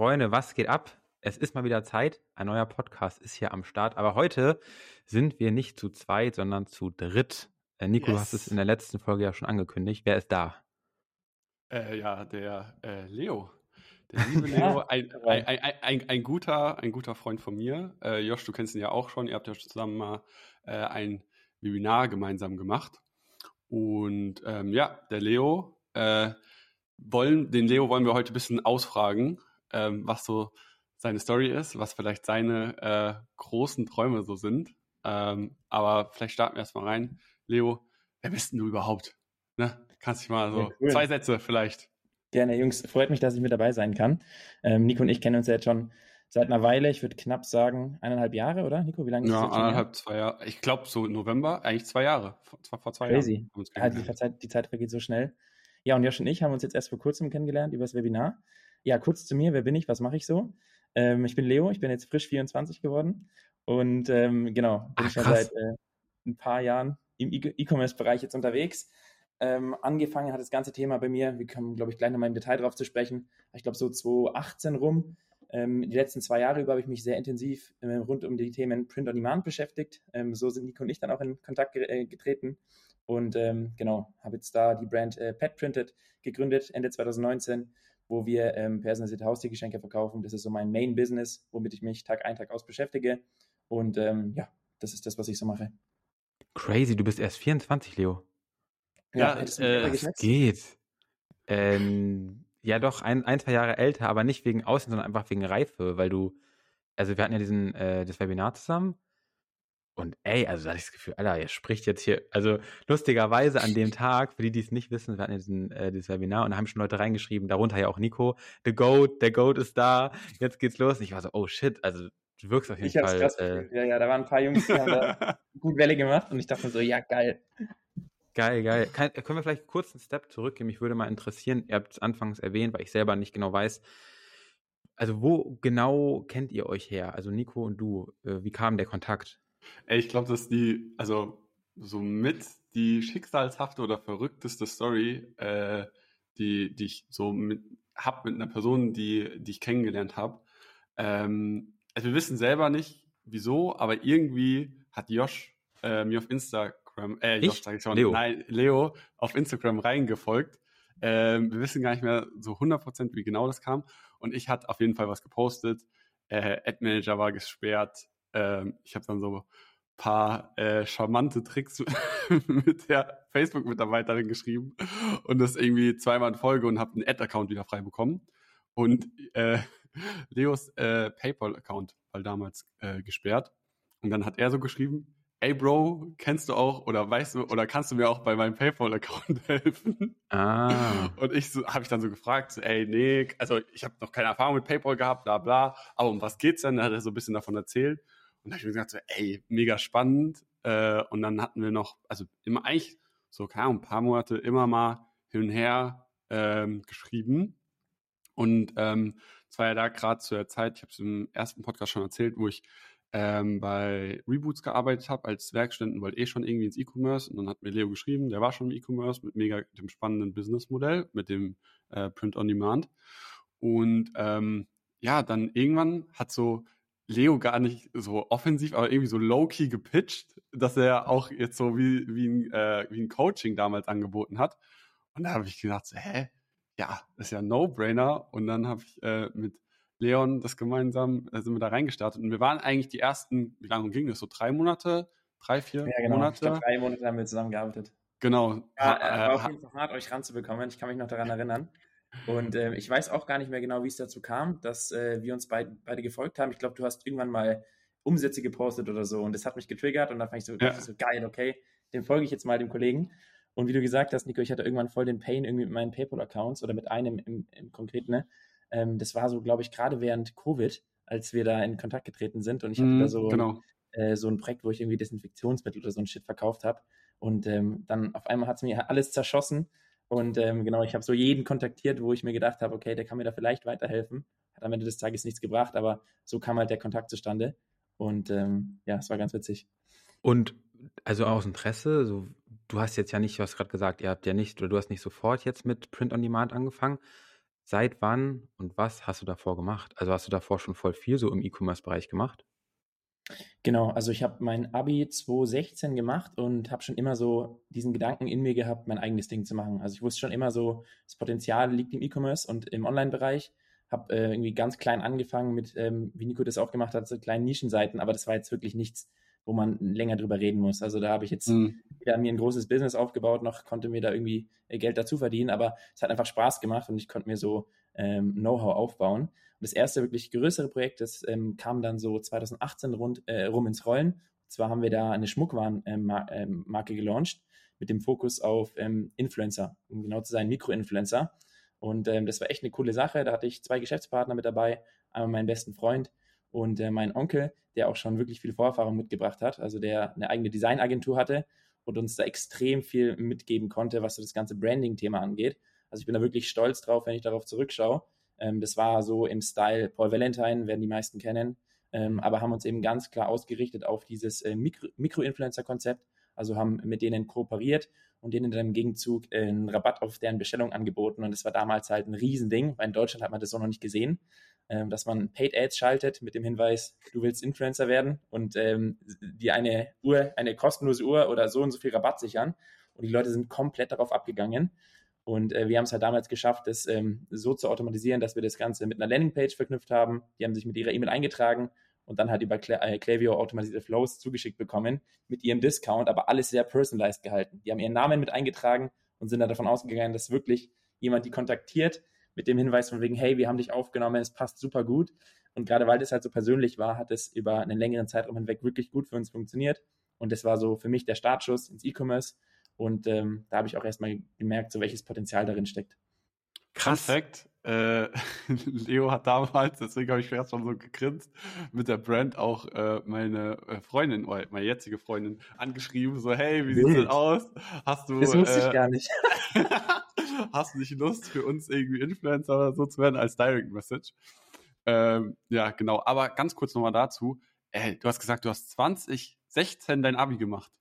Freunde, was geht ab? Es ist mal wieder Zeit. Ein neuer Podcast ist hier am Start. Aber heute sind wir nicht zu zweit, sondern zu dritt. Äh, Nico, yes. du hast es in der letzten Folge ja schon angekündigt. Wer ist da? Äh, ja, der äh, Leo. Der liebe Leo, ein, ein, ein, ein, guter, ein guter Freund von mir. Äh, Josh, du kennst ihn ja auch schon. Ihr habt ja zusammen mal äh, ein Webinar gemeinsam gemacht. Und ähm, ja, der Leo, äh, wollen, den Leo wollen wir heute ein bisschen ausfragen, ähm, was so seine Story ist, was vielleicht seine äh, großen Träume so sind. Ähm, aber vielleicht starten wir erstmal rein. Leo, wer bist denn du überhaupt? Ne? Kannst dich mal so ja, cool. zwei Sätze vielleicht. Gerne, Jungs. Freut mich, dass ich mit dabei sein kann. Ähm, Nico und ich kennen uns ja jetzt schon seit einer Weile. Ich würde knapp sagen eineinhalb Jahre, oder? Nico, wie lange ist ja, das? Ja, eineinhalb, zwei Jahre. Ich glaube so November, eigentlich zwei Jahre. Vor, vor zwei Crazy. Jahren. Ja, die, Zeit, die Zeit vergeht so schnell. Ja, und Josh und ich haben uns jetzt erst vor kurzem kennengelernt über das Webinar. Ja, kurz zu mir, wer bin ich, was mache ich so? Ähm, ich bin Leo, ich bin jetzt frisch 24 geworden und ähm, genau, bin Ach, schon seit äh, ein paar Jahren im E-Commerce-Bereich jetzt unterwegs. Ähm, angefangen hat das ganze Thema bei mir, wir kommen, glaube ich, gleich nochmal im Detail drauf zu sprechen, ich glaube so 2018 rum. Ähm, die letzten zwei Jahre über habe ich mich sehr intensiv äh, rund um die Themen Print on Demand beschäftigt. Ähm, so sind Nico und ich dann auch in Kontakt ge äh, getreten. Und ähm, genau, habe jetzt da die Brand äh, Pet Printed gegründet, Ende 2019, wo wir ähm, personalisierte Haustiergeschenke verkaufen. Das ist so mein Main Business, womit ich mich Tag ein, Tag aus beschäftige. Und ähm, ja, das ist das, was ich so mache. Crazy, du bist erst 24, Leo. Ja, ja äh, es geht. Ähm, ja, doch, ein, ein, zwei Jahre älter, aber nicht wegen Außen, sondern einfach wegen Reife, weil du, also wir hatten ja diesen, äh, das Webinar zusammen und ey, also da hatte ich das Gefühl, Alter, ihr spricht jetzt hier, also lustigerweise an dem Tag, für die, die es nicht wissen, wir hatten diesen, äh, dieses Webinar und da haben schon Leute reingeschrieben, darunter ja auch Nico, The Goat, der Goat ist da, jetzt geht's los. Und ich war so, oh shit, also du wirkst auf jeden ich Fall. Krass äh, ja, ja, da waren ein paar Jungs, die haben da gut Welle gemacht und ich dachte mir so, ja, geil. Geil, geil. Kann, können wir vielleicht kurz einen Step zurückgehen? Mich würde mal interessieren, ihr habt es anfangs erwähnt, weil ich selber nicht genau weiß, also wo genau kennt ihr euch her? Also Nico und du, äh, wie kam der Kontakt? Ey, ich glaube, dass die, also so mit die schicksalshafte oder verrückteste Story, äh, die, die ich so mit hab mit einer Person, die, die ich kennengelernt habe. Ähm, also wir wissen selber nicht, wieso, aber irgendwie hat Josh äh, mir auf Instagram, äh, ich? Josh sag ich schon, Leo. nein, Leo auf Instagram reingefolgt. Ähm, wir wissen gar nicht mehr so 100% wie genau das kam. Und ich hatte auf jeden Fall was gepostet. Äh, Ad Manager war gesperrt, ähm, ich habe dann so paar äh, charmante Tricks mit der Facebook-Mitarbeiterin geschrieben und das irgendwie zweimal in Folge und habe einen Ad-Account wieder frei bekommen. Und äh, Leos äh, PayPal-Account war damals äh, gesperrt. Und dann hat er so geschrieben, ey Bro, kennst du auch oder weißt du oder kannst du mir auch bei meinem PayPal-Account helfen? Ah. Und ich so, habe ich dann so gefragt, so, ey, nee, also ich habe noch keine Erfahrung mit PayPal gehabt, bla bla, aber um was geht's denn? Da hat er so ein bisschen davon erzählt. Und da habe ich mir gesagt, so, ey, mega spannend. Äh, und dann hatten wir noch, also immer eigentlich so, keine Ahnung, ein paar Monate immer mal hin und her ähm, geschrieben. Und ähm, es war ja da gerade zu der Zeit, ich habe es im ersten Podcast schon erzählt, wo ich ähm, bei Reboots gearbeitet habe als Werkstudenten, wollte eh schon irgendwie ins E-Commerce und dann hat mir Leo geschrieben, der war schon im E-Commerce mit mega dem spannenden Businessmodell, mit dem äh, Print on Demand. Und ähm, ja, dann irgendwann hat so Leo gar nicht so offensiv, aber irgendwie so low-key gepitcht, dass er auch jetzt so wie, wie, ein, äh, wie ein Coaching damals angeboten hat. Und da habe ich gedacht, so, hä? Ja, das ist ja ein No-Brainer. Und dann habe ich äh, mit Leon das gemeinsam, äh, sind wir da reingestartet. Und wir waren eigentlich die ersten, wie lange ging das? So drei Monate? Drei, vier ja, genau. Monate? Glaub, drei Monate haben wir zusammengearbeitet. Genau. Ja, äh, war auf jeden Fall hart, euch ranzubekommen. Ich kann mich noch daran erinnern. Und äh, ich weiß auch gar nicht mehr genau, wie es dazu kam, dass äh, wir uns beid, beide gefolgt haben. Ich glaube, du hast irgendwann mal Umsätze gepostet oder so und das hat mich getriggert und dann fand ich so, ja. so geil, okay, dem folge ich jetzt mal dem Kollegen. Und wie du gesagt hast, Nico, ich hatte irgendwann voll den Pain irgendwie mit meinen PayPal-Accounts oder mit einem im, im Konkreten. Ne? Ähm, das war so, glaube ich, gerade während Covid, als wir da in Kontakt getreten sind und ich hatte mm, da so, genau. äh, so ein Projekt, wo ich irgendwie Desinfektionsmittel oder so ein Shit verkauft habe. Und ähm, dann auf einmal hat es mir alles zerschossen und ähm, genau, ich habe so jeden kontaktiert, wo ich mir gedacht habe, okay, der kann mir da vielleicht weiterhelfen. Hat am Ende des Tages nichts gebracht, aber so kam halt der Kontakt zustande. Und ähm, ja, es war ganz witzig. Und also aus Interesse, so, du hast jetzt ja nicht, du hast gerade gesagt, ihr habt ja nicht, oder du hast nicht sofort jetzt mit Print on Demand angefangen. Seit wann und was hast du davor gemacht? Also hast du davor schon voll viel so im E-Commerce-Bereich gemacht? Genau, also ich habe mein Abi 2016 gemacht und habe schon immer so diesen Gedanken in mir gehabt, mein eigenes Ding zu machen. Also ich wusste schon immer so, das Potenzial liegt im E-Commerce und im Online-Bereich. Habe äh, irgendwie ganz klein angefangen mit, ähm, wie Nico das auch gemacht hat, so kleinen Nischenseiten, aber das war jetzt wirklich nichts, wo man länger drüber reden muss. Also da habe ich jetzt mhm. weder mir ein großes Business aufgebaut, noch konnte mir da irgendwie äh, Geld dazu verdienen, aber es hat einfach Spaß gemacht und ich konnte mir so ähm, Know-how aufbauen. Und das erste wirklich größere Projekt, das ähm, kam dann so 2018 rund, äh, rum ins Rollen. Und zwar haben wir da eine Schmuckwarenmarke ähm, ähm gelauncht mit dem Fokus auf ähm, Influencer, um genau zu sein, Mikroinfluencer. Und ähm, das war echt eine coole Sache. Da hatte ich zwei Geschäftspartner mit dabei, einmal meinen besten Freund und äh, mein Onkel, der auch schon wirklich viel Vorerfahrung mitgebracht hat, also der eine eigene Designagentur hatte und uns da extrem viel mitgeben konnte, was so das ganze Branding-Thema angeht. Also ich bin da wirklich stolz drauf, wenn ich darauf zurückschaue. Ähm, das war so im Style Paul Valentine, werden die meisten kennen, ähm, aber haben uns eben ganz klar ausgerichtet auf dieses äh, Mikro Mikroinfluencer-Konzept. Also haben mit denen kooperiert und denen dann im Gegenzug äh, einen Rabatt auf deren Bestellung angeboten. Und das war damals halt ein Riesending, weil in Deutschland hat man das so noch nicht gesehen, äh, dass man Paid Ads schaltet mit dem Hinweis, du willst Influencer werden und ähm, dir eine Uhr, eine kostenlose Uhr oder so und so viel Rabatt sichern. Und die Leute sind komplett darauf abgegangen. Und äh, wir haben es halt damals geschafft, das ähm, so zu automatisieren, dass wir das Ganze mit einer Landingpage verknüpft haben. Die haben sich mit ihrer E-Mail eingetragen und dann halt über äh, Klaviyo automatisierte Flows zugeschickt bekommen mit ihrem Discount, aber alles sehr personalized gehalten. Die haben ihren Namen mit eingetragen und sind dann davon ausgegangen, dass wirklich jemand die kontaktiert mit dem Hinweis von wegen, hey, wir haben dich aufgenommen, es passt super gut. Und gerade weil das halt so persönlich war, hat es über einen längeren Zeitraum hinweg wirklich gut für uns funktioniert. Und das war so für mich der Startschuss ins E-Commerce. Und ähm, da habe ich auch erstmal gemerkt, so welches Potenzial darin steckt. Krass. Perfekt. Äh, Leo hat damals, deswegen habe ich erst schon so gegrinst, mit der Brand auch äh, meine äh, Freundin, oder meine jetzige Freundin, angeschrieben, so, hey, wie sieht es denn aus? Hast du. Das wusste ich äh, gar nicht. hast du nicht Lust, für uns irgendwie Influencer oder so zu werden als Direct Message? Ähm, ja, genau. Aber ganz kurz nochmal dazu. Ey, du hast gesagt, du hast 2016 dein Abi gemacht.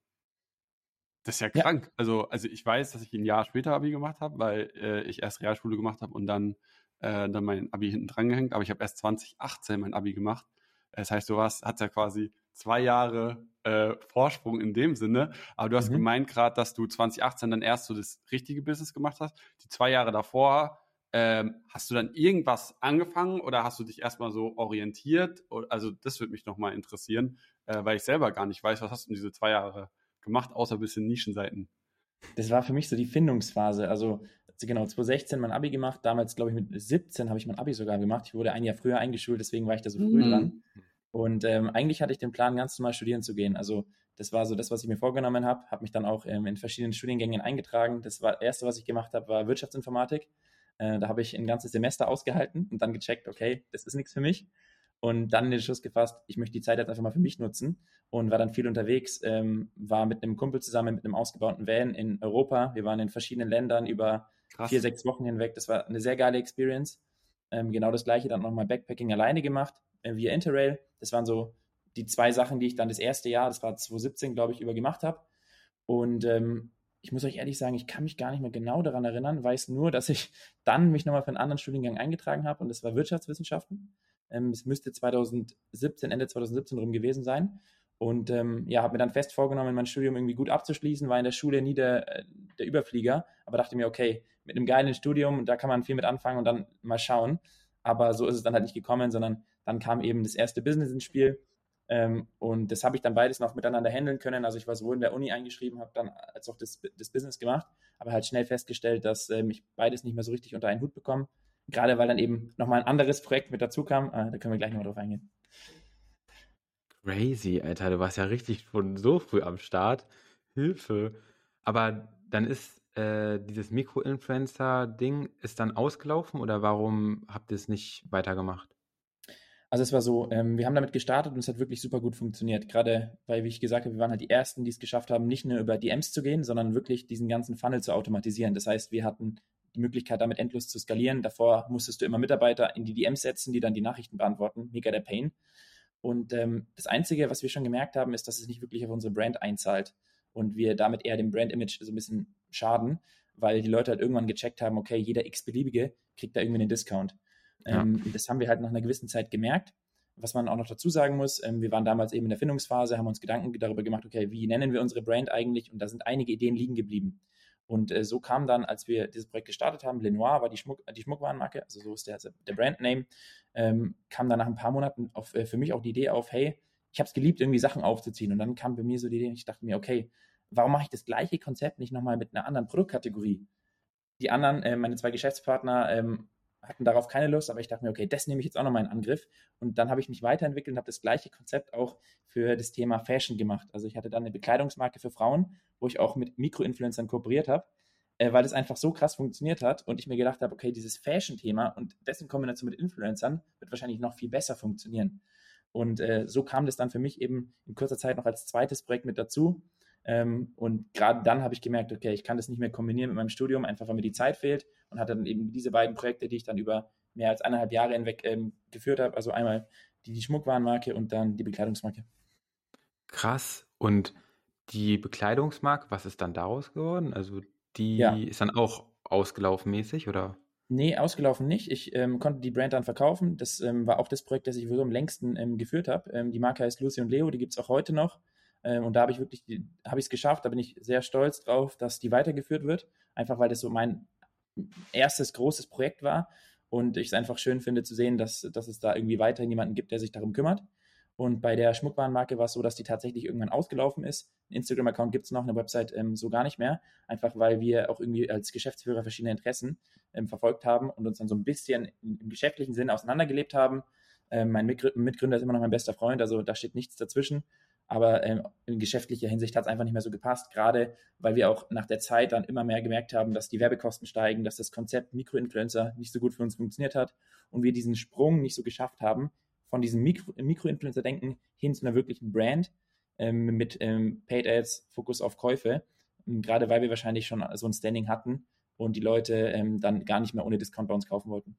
Das ist ja krank. Ja. Also, also ich weiß, dass ich ein Jahr später Abi gemacht habe, weil äh, ich erst Realschule gemacht habe und dann, äh, dann mein Abi hinten dran gehängt. Aber ich habe erst 2018 mein Abi gemacht. Das heißt, du warst, hast ja quasi zwei Jahre äh, Vorsprung in dem Sinne. Aber du hast mhm. gemeint gerade, dass du 2018 dann erst so das richtige Business gemacht hast. Die zwei Jahre davor, ähm, hast du dann irgendwas angefangen oder hast du dich erstmal so orientiert? Also das würde mich nochmal interessieren, äh, weil ich selber gar nicht weiß, was hast du in diese zwei Jahre gemacht, außer ein bisschen Nischenseiten? Das war für mich so die Findungsphase. Also genau, 2016 mein Abi gemacht. Damals, glaube ich, mit 17 habe ich mein Abi sogar gemacht. Ich wurde ein Jahr früher eingeschult, deswegen war ich da so früh mhm. dran. Und ähm, eigentlich hatte ich den Plan, ganz normal studieren zu gehen. Also das war so das, was ich mir vorgenommen habe. Habe mich dann auch ähm, in verschiedenen Studiengängen eingetragen. Das war, erste, was ich gemacht habe, war Wirtschaftsinformatik. Äh, da habe ich ein ganzes Semester ausgehalten und dann gecheckt, okay, das ist nichts für mich und dann den Schluss gefasst, ich möchte die Zeit jetzt einfach mal für mich nutzen und war dann viel unterwegs, ähm, war mit einem Kumpel zusammen mit einem ausgebauten Van in Europa. Wir waren in verschiedenen Ländern über Krass. vier, sechs Wochen hinweg. Das war eine sehr geile Experience. Ähm, genau das gleiche dann nochmal Backpacking alleine gemacht, äh, via Interrail. Das waren so die zwei Sachen, die ich dann das erste Jahr, das war 2017, glaube ich, über gemacht habe. Und ähm, ich muss euch ehrlich sagen, ich kann mich gar nicht mehr genau daran erinnern, weiß nur, dass ich dann mich nochmal für einen anderen Studiengang eingetragen habe und das war Wirtschaftswissenschaften. Ähm, es müsste 2017, Ende 2017 rum gewesen sein. Und ähm, ja, habe mir dann fest vorgenommen, mein Studium irgendwie gut abzuschließen, war in der Schule nie der, äh, der Überflieger, aber dachte mir, okay, mit einem geilen Studium, da kann man viel mit anfangen und dann mal schauen. Aber so ist es dann halt nicht gekommen, sondern dann kam eben das erste Business ins Spiel. Ähm, und das habe ich dann beides noch miteinander handeln können. Also ich war sowohl in der Uni eingeschrieben, habe dann als auch das, das Business gemacht, aber halt schnell festgestellt, dass ähm, ich beides nicht mehr so richtig unter einen Hut bekomme Gerade weil dann eben nochmal ein anderes Projekt mit dazu kam. Äh, da können wir gleich nochmal drauf eingehen. Crazy, Alter. Du warst ja richtig schon so früh am Start. Hilfe. Aber dann ist äh, dieses Mikro-Influencer-Ding ist dann ausgelaufen oder warum habt ihr es nicht weitergemacht? Also es war so, ähm, wir haben damit gestartet und es hat wirklich super gut funktioniert. Gerade weil, wie ich gesagt habe, wir waren halt die Ersten, die es geschafft haben, nicht nur über DMs zu gehen, sondern wirklich diesen ganzen Funnel zu automatisieren. Das heißt, wir hatten die Möglichkeit, damit endlos zu skalieren. Davor musstest du immer Mitarbeiter in die DMs setzen, die dann die Nachrichten beantworten. Mega der Pain. Und ähm, das Einzige, was wir schon gemerkt haben, ist, dass es nicht wirklich auf unsere Brand einzahlt und wir damit eher dem Brand-Image so ein bisschen schaden, weil die Leute halt irgendwann gecheckt haben, okay, jeder x-beliebige kriegt da irgendwie einen Discount. Ja. Ähm, das haben wir halt nach einer gewissen Zeit gemerkt. Was man auch noch dazu sagen muss, ähm, wir waren damals eben in der Findungsphase, haben uns Gedanken darüber gemacht, okay, wie nennen wir unsere Brand eigentlich? Und da sind einige Ideen liegen geblieben. Und äh, so kam dann, als wir dieses Projekt gestartet haben, Lenoir war die, Schmuck, die Schmuckwarenmarke, also so ist der, der Brandname, ähm, kam dann nach ein paar Monaten auf, äh, für mich auch die Idee auf, hey, ich habe es geliebt, irgendwie Sachen aufzuziehen. Und dann kam bei mir so die Idee, ich dachte mir, okay, warum mache ich das gleiche Konzept nicht nochmal mit einer anderen Produktkategorie? Die anderen, äh, meine zwei Geschäftspartner, ähm, hatten darauf keine Lust, aber ich dachte mir, okay, das nehme ich jetzt auch nochmal in Angriff. Und dann habe ich mich weiterentwickelt und habe das gleiche Konzept auch für das Thema Fashion gemacht. Also ich hatte dann eine Bekleidungsmarke für Frauen, wo ich auch mit Mikroinfluencern kooperiert habe, äh, weil es einfach so krass funktioniert hat und ich mir gedacht habe, okay, dieses Fashion-Thema und dessen Kombination mit Influencern wird wahrscheinlich noch viel besser funktionieren. Und äh, so kam das dann für mich eben in kurzer Zeit noch als zweites Projekt mit dazu. Ähm, und gerade dann habe ich gemerkt, okay, ich kann das nicht mehr kombinieren mit meinem Studium, einfach weil mir die Zeit fehlt und hatte dann eben diese beiden Projekte, die ich dann über mehr als eineinhalb Jahre hinweg ähm, geführt habe. Also einmal die, die Schmuckwarenmarke und dann die Bekleidungsmarke. Krass. Und die Bekleidungsmarke, was ist dann daraus geworden? Also die ja. ist dann auch ausgelaufen mäßig oder? Nee, ausgelaufen nicht. Ich ähm, konnte die Brand dann verkaufen. Das ähm, war auch das Projekt, das ich wohl am längsten ähm, geführt habe. Ähm, die Marke heißt Lucy und Leo, die gibt es auch heute noch. Ähm, und da habe ich wirklich, habe ich es geschafft, da bin ich sehr stolz drauf, dass die weitergeführt wird. Einfach weil das so mein erstes großes Projekt war. Und ich es einfach schön finde zu sehen, dass, dass es da irgendwie weiterhin jemanden gibt, der sich darum kümmert. Und bei der Schmuckwarenmarke war es so, dass die tatsächlich irgendwann ausgelaufen ist. Ein Instagram-Account gibt es noch, eine Website ähm, so gar nicht mehr. Einfach weil wir auch irgendwie als Geschäftsführer verschiedene Interessen ähm, verfolgt haben und uns dann so ein bisschen im geschäftlichen Sinn auseinandergelebt haben. Ähm, mein Mitgründer ist immer noch mein bester Freund, also da steht nichts dazwischen. Aber ähm, in geschäftlicher Hinsicht hat es einfach nicht mehr so gepasst, gerade weil wir auch nach der Zeit dann immer mehr gemerkt haben, dass die Werbekosten steigen, dass das Konzept Mikroinfluencer nicht so gut für uns funktioniert hat und wir diesen Sprung nicht so geschafft haben, von diesem Mikro Mikroinfluencer-Denken hin zu einer wirklichen Brand ähm, mit ähm, Paid Ads, Fokus auf Käufe. Und gerade weil wir wahrscheinlich schon so ein Standing hatten und die Leute ähm, dann gar nicht mehr ohne Discount bei uns kaufen wollten.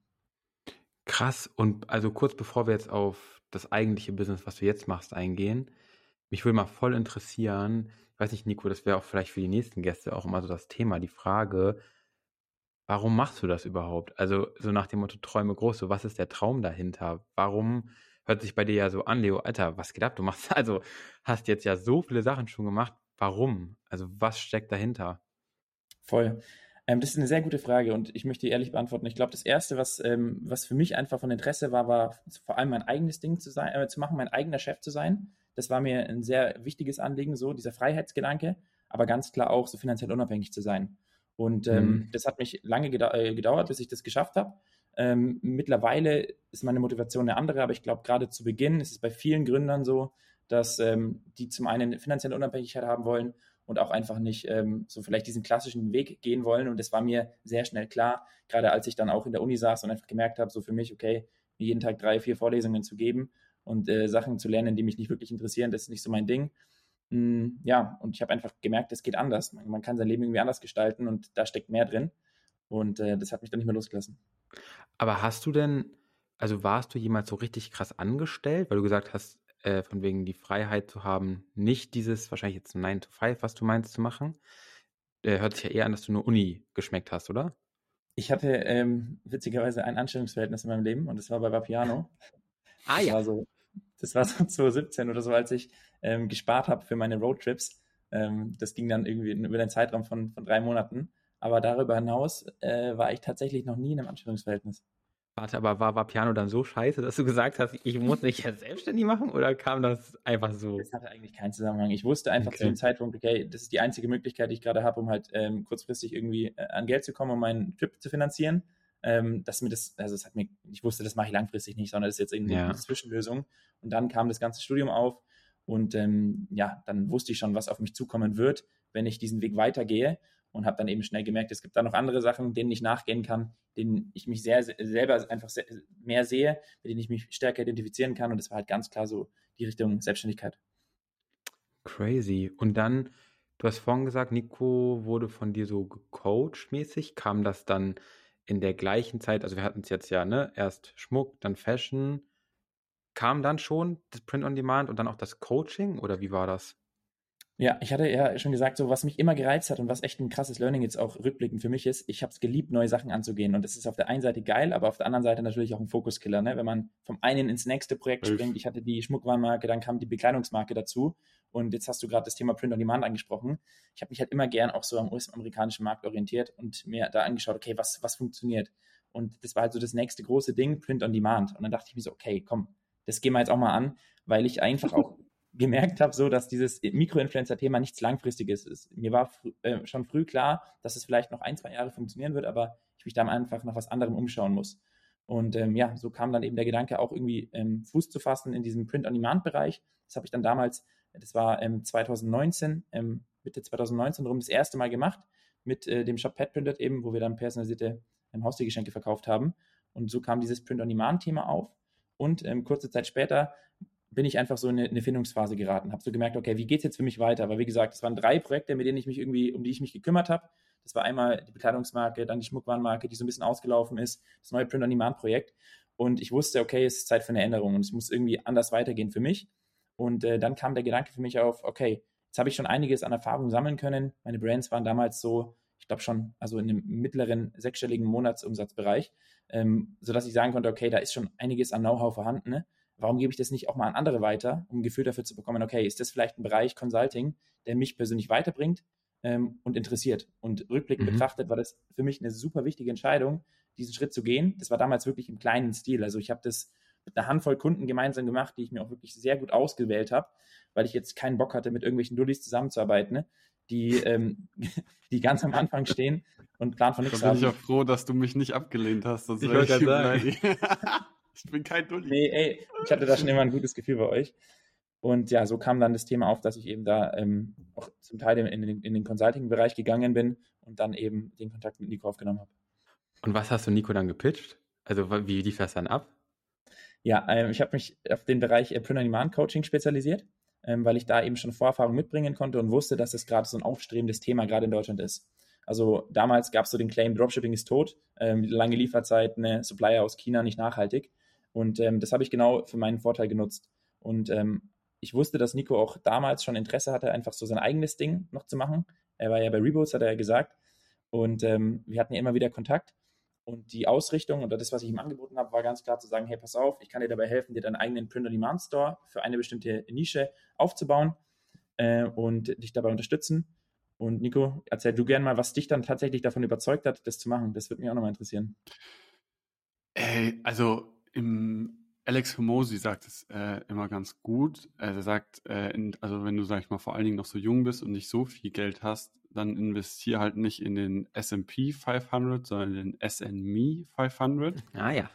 Krass. Und also kurz bevor wir jetzt auf das eigentliche Business, was du jetzt machst, eingehen, mich würde mal voll interessieren, ich weiß nicht, Nico, das wäre auch vielleicht für die nächsten Gäste auch immer so das Thema, die Frage, warum machst du das überhaupt? Also so nach dem Motto Träume groß, so was ist der Traum dahinter? Warum hört sich bei dir ja so an, Leo, Alter, was geht ab? Du machst also, hast jetzt ja so viele Sachen schon gemacht. Warum? Also was steckt dahinter? Voll. Ähm, das ist eine sehr gute Frage und ich möchte ehrlich beantworten. Ich glaube, das Erste, was, ähm, was für mich einfach von Interesse war, war vor allem mein eigenes Ding zu, sein, äh, zu machen, mein eigener Chef zu sein. Das war mir ein sehr wichtiges Anliegen, so dieser Freiheitsgedanke, aber ganz klar auch so finanziell unabhängig zu sein. Und ähm, mhm. das hat mich lange gedau äh, gedauert, bis ich das geschafft habe. Ähm, mittlerweile ist meine Motivation eine andere, aber ich glaube, gerade zu Beginn ist es bei vielen Gründern so, dass ähm, die zum einen finanzielle Unabhängigkeit haben wollen und auch einfach nicht ähm, so vielleicht diesen klassischen Weg gehen wollen. Und das war mir sehr schnell klar, gerade als ich dann auch in der Uni saß und einfach gemerkt habe, so für mich, okay, mir jeden Tag drei, vier Vorlesungen zu geben und äh, Sachen zu lernen, die mich nicht wirklich interessieren, das ist nicht so mein Ding. Mm, ja, und ich habe einfach gemerkt, es geht anders. Man, man, kann sein Leben irgendwie anders gestalten und da steckt mehr drin. Und äh, das hat mich dann nicht mehr losgelassen. Aber hast du denn, also warst du jemals so richtig krass angestellt, weil du gesagt hast, äh, von wegen die Freiheit zu haben, nicht dieses, wahrscheinlich jetzt 9 to 5, was du meinst, zu machen? Äh, hört sich ja eher an, dass du nur Uni geschmeckt hast, oder? Ich hatte ähm, witzigerweise ein Anstellungsverhältnis in meinem Leben und das war bei Vapiano. ah das ja. War so, das war so 2017 oder so, als ich ähm, gespart habe für meine Roadtrips. Ähm, das ging dann irgendwie über den Zeitraum von, von drei Monaten. Aber darüber hinaus äh, war ich tatsächlich noch nie in einem Anstellungsverhältnis. Warte, aber war, war Piano dann so scheiße, dass du gesagt hast, ich muss mich jetzt selbstständig machen oder kam das einfach so? Das hatte eigentlich keinen Zusammenhang. Ich wusste einfach okay. zu dem Zeitpunkt, okay, das ist die einzige Möglichkeit, die ich gerade habe, um halt ähm, kurzfristig irgendwie äh, an Geld zu kommen, um meinen Trip zu finanzieren. Ähm, dass mir das, also es hat mir, ich wusste, das mache ich langfristig nicht, sondern das ist jetzt irgendwie ja. eine Zwischenlösung. Und dann kam das ganze Studium auf und ähm, ja, dann wusste ich schon, was auf mich zukommen wird, wenn ich diesen Weg weitergehe und habe dann eben schnell gemerkt, es gibt da noch andere Sachen, denen ich nachgehen kann, denen ich mich sehr, sehr selber einfach sehr, mehr sehe, mit denen ich mich stärker identifizieren kann und das war halt ganz klar so die Richtung Selbstständigkeit. Crazy. Und dann, du hast vorhin gesagt, Nico wurde von dir so gecoacht mäßig. Kam das dann in der gleichen Zeit, also wir hatten es jetzt ja, ne, erst Schmuck, dann Fashion, kam dann schon das Print on Demand und dann auch das Coaching oder wie war das? Ja, ich hatte ja schon gesagt, so was mich immer gereizt hat und was echt ein krasses Learning jetzt auch rückblickend für mich ist, ich habe es geliebt, neue Sachen anzugehen. Und das ist auf der einen Seite geil, aber auf der anderen Seite natürlich auch ein Fokuskiller, ne? wenn man vom einen ins nächste Projekt springt. Ich hatte die Schmuckwarenmarke, dann kam die Bekleidungsmarke dazu. Und jetzt hast du gerade das Thema Print on Demand angesprochen. Ich habe mich halt immer gern auch so am US-amerikanischen Markt orientiert und mir da angeschaut, okay, was, was funktioniert? Und das war halt so das nächste große Ding, Print on Demand. Und dann dachte ich mir so, okay, komm, das gehen wir jetzt auch mal an, weil ich einfach auch gemerkt habe, so dass dieses Mikroinfluencer-Thema nichts Langfristiges ist. Mir war fr äh, schon früh klar, dass es vielleicht noch ein, zwei Jahre funktionieren wird, aber ich mich dann einfach nach was anderem umschauen muss. Und ähm, ja, so kam dann eben der Gedanke, auch irgendwie ähm, Fuß zu fassen in diesem Print-on-Demand-Bereich. Das habe ich dann damals, das war ähm, 2019, ähm, Mitte 2019 rum das erste Mal gemacht mit äh, dem Shop Pet Printed eben, wo wir dann personalisierte ähm, Haustiergeschenke verkauft haben. Und so kam dieses Print-on-Demand-Thema auf. Und ähm, kurze Zeit später bin ich einfach so in eine, eine Findungsphase geraten, habe so gemerkt, okay, wie geht es jetzt für mich weiter? Weil wie gesagt, es waren drei Projekte, mit denen ich mich irgendwie, um die ich mich gekümmert habe. Das war einmal die Bekleidungsmarke, dann die Schmuckwarenmarke, die so ein bisschen ausgelaufen ist, das neue Print-on-Demand-Projekt. Und ich wusste, okay, es ist Zeit für eine Änderung und es muss irgendwie anders weitergehen für mich. Und äh, dann kam der Gedanke für mich auf, okay, jetzt habe ich schon einiges an Erfahrung sammeln können. Meine Brands waren damals so, ich glaube schon, also in einem mittleren sechsstelligen Monatsumsatzbereich, ähm, sodass ich sagen konnte, okay, da ist schon einiges an Know-how vorhanden. Ne? warum gebe ich das nicht auch mal an andere weiter, um ein Gefühl dafür zu bekommen, okay, ist das vielleicht ein Bereich Consulting, der mich persönlich weiterbringt ähm, und interessiert. Und rückblickend mhm. betrachtet war das für mich eine super wichtige Entscheidung, diesen Schritt zu gehen. Das war damals wirklich im kleinen Stil. Also ich habe das mit einer Handvoll Kunden gemeinsam gemacht, die ich mir auch wirklich sehr gut ausgewählt habe, weil ich jetzt keinen Bock hatte, mit irgendwelchen Dullis zusammenzuarbeiten, ne? die, ähm, die ganz am Anfang stehen und Plan von nichts haben. Da bin ich auch froh, dass du mich nicht abgelehnt hast. Sonst ich wollte sagen. Ich bin kein Dulli. Nee, ey, ich hatte da schon immer ein gutes Gefühl bei euch. Und ja, so kam dann das Thema auf, dass ich eben da ähm, auch zum Teil in, in, in den Consulting-Bereich gegangen bin und dann eben den Kontakt mit Nico aufgenommen habe. Und was hast du Nico dann gepitcht? Also wie lief das dann ab? Ja, ähm, ich habe mich auf den Bereich äh, Print-on-Demand Coaching spezialisiert, ähm, weil ich da eben schon Vorerfahrung mitbringen konnte und wusste, dass es gerade so ein aufstrebendes Thema gerade in Deutschland ist. Also damals gab es so den Claim, Dropshipping ist tot, ähm, lange Lieferzeiten, Supplier aus China nicht nachhaltig. Und ähm, das habe ich genau für meinen Vorteil genutzt. Und ähm, ich wusste, dass Nico auch damals schon Interesse hatte, einfach so sein eigenes Ding noch zu machen. Er war ja bei Reboots, hat er ja gesagt. Und ähm, wir hatten ja immer wieder Kontakt. Und die Ausrichtung oder das, was ich ihm angeboten habe, war ganz klar zu sagen, hey, pass auf, ich kann dir dabei helfen, dir deinen eigenen Print-on-Demand-Store für eine bestimmte Nische aufzubauen äh, und dich dabei unterstützen. Und Nico, erzähl du gerne mal, was dich dann tatsächlich davon überzeugt hat, das zu machen. Das würde mich auch nochmal interessieren. Ey, also im Alex Hormozy sagt es äh, immer ganz gut. Er sagt, äh, in, also wenn du, sag ich mal, vor allen Dingen noch so jung bist und nicht so viel Geld hast, dann investier halt nicht in den S&P 500, sondern in den SNME 500. Ah ja.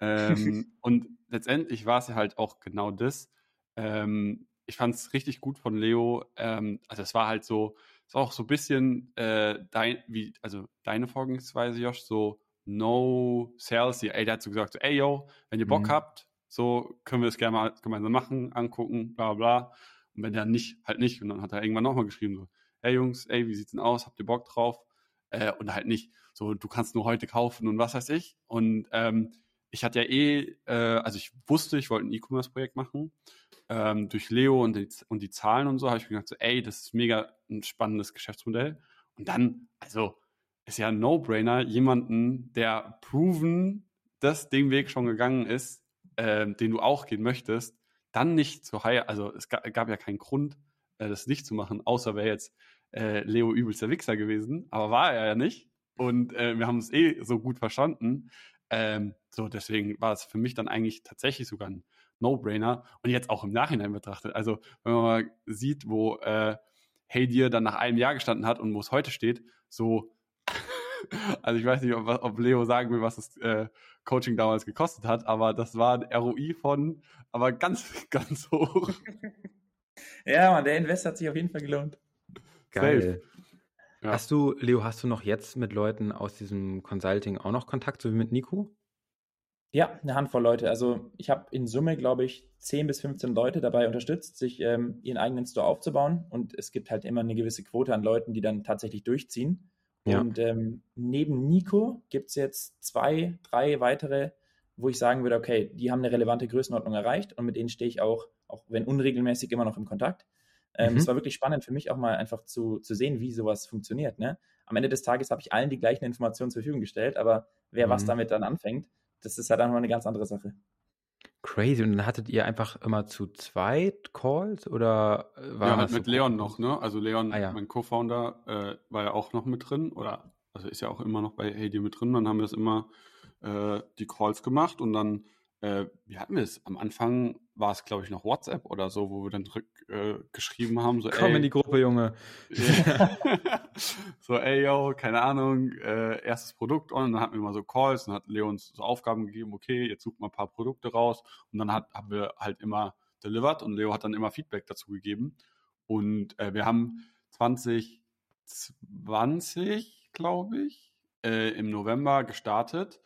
Ähm, und letztendlich war es ja halt auch genau das. Ähm, ich fand es richtig gut von Leo. Ähm, also es war halt so, es war auch so ein bisschen äh, dein, wie, also deine Vorgehensweise, Josh, so no sales. Ey, der hat so gesagt, so, ey, yo, wenn ihr Bock mhm. habt, so können wir es gerne mal gemeinsam machen, angucken, bla bla. Und wenn der nicht, halt nicht. Und dann hat er irgendwann nochmal geschrieben, so, hey Jungs, ey, wie sieht's denn aus? Habt ihr Bock drauf? Äh, und halt nicht, so, du kannst nur heute kaufen und was weiß ich. Und ähm, ich hatte ja eh, äh, also ich wusste, ich wollte ein E-Commerce-Projekt machen. Ähm, durch Leo und die, und die Zahlen und so habe ich mir gedacht, so, ey, das ist mega ein spannendes Geschäftsmodell. Und dann, also ist ja ein No-Brainer, jemanden, der proven das den Weg schon gegangen ist, äh, den du auch gehen möchtest, dann nicht zu heiraten. Also es gab, gab, ja keinen Grund, äh, das nicht zu machen, außer wäre jetzt äh, Leo übelster Wichser gewesen, aber war er ja nicht. Und äh, wir haben es eh so gut verstanden. Ähm, so, deswegen war es für mich dann eigentlich tatsächlich sogar ein No-Brainer. Und jetzt auch im Nachhinein betrachtet. Also, wenn man mal sieht, wo äh, Hey Dir dann nach einem Jahr gestanden hat und wo es heute steht, so also ich weiß nicht, ob, ob Leo sagen will, was das äh, Coaching damals gekostet hat, aber das war ein ROI von, aber ganz, ganz hoch. ja, man, der Invest hat sich auf jeden Fall gelohnt. Geil. Ja. Hast du, Leo, hast du noch jetzt mit Leuten aus diesem Consulting auch noch Kontakt, so wie mit Nico? Ja, eine Handvoll Leute. Also ich habe in Summe, glaube ich, 10 bis 15 Leute dabei unterstützt, sich ähm, ihren eigenen Store aufzubauen. Und es gibt halt immer eine gewisse Quote an Leuten, die dann tatsächlich durchziehen. Ja. Und ähm, neben Nico gibt es jetzt zwei, drei weitere, wo ich sagen würde, okay, die haben eine relevante Größenordnung erreicht und mit denen stehe ich auch, auch wenn unregelmäßig, immer noch im Kontakt. Ähm, mhm. Es war wirklich spannend für mich auch mal einfach zu, zu sehen, wie sowas funktioniert. Ne? Am Ende des Tages habe ich allen die gleichen Informationen zur Verfügung gestellt, aber wer mhm. was damit dann anfängt, das ist ja dann noch eine ganz andere Sache. Crazy. Und dann hattet ihr einfach immer zu zweit Calls oder äh, war Ja, halt mit so Leon noch, ne? Also Leon, ah, ja. mein Co-Founder, äh, war ja auch noch mit drin oder also ist ja auch immer noch bei Hey mit drin. Dann haben wir es immer äh, die Calls gemacht und dann äh, wie hatten wir es? Am Anfang war es, glaube ich, noch WhatsApp oder so, wo wir dann äh, haben. So, Komm ey, in die Gruppe, Junge. so, ey, yo, keine Ahnung, äh, erstes Produkt und dann hatten wir mal so Calls und hat Leo uns so Aufgaben gegeben, okay, jetzt sucht mal ein paar Produkte raus und dann hat, haben wir halt immer delivered und Leo hat dann immer Feedback dazu gegeben. Und äh, wir haben 2020, glaube ich, äh, im November gestartet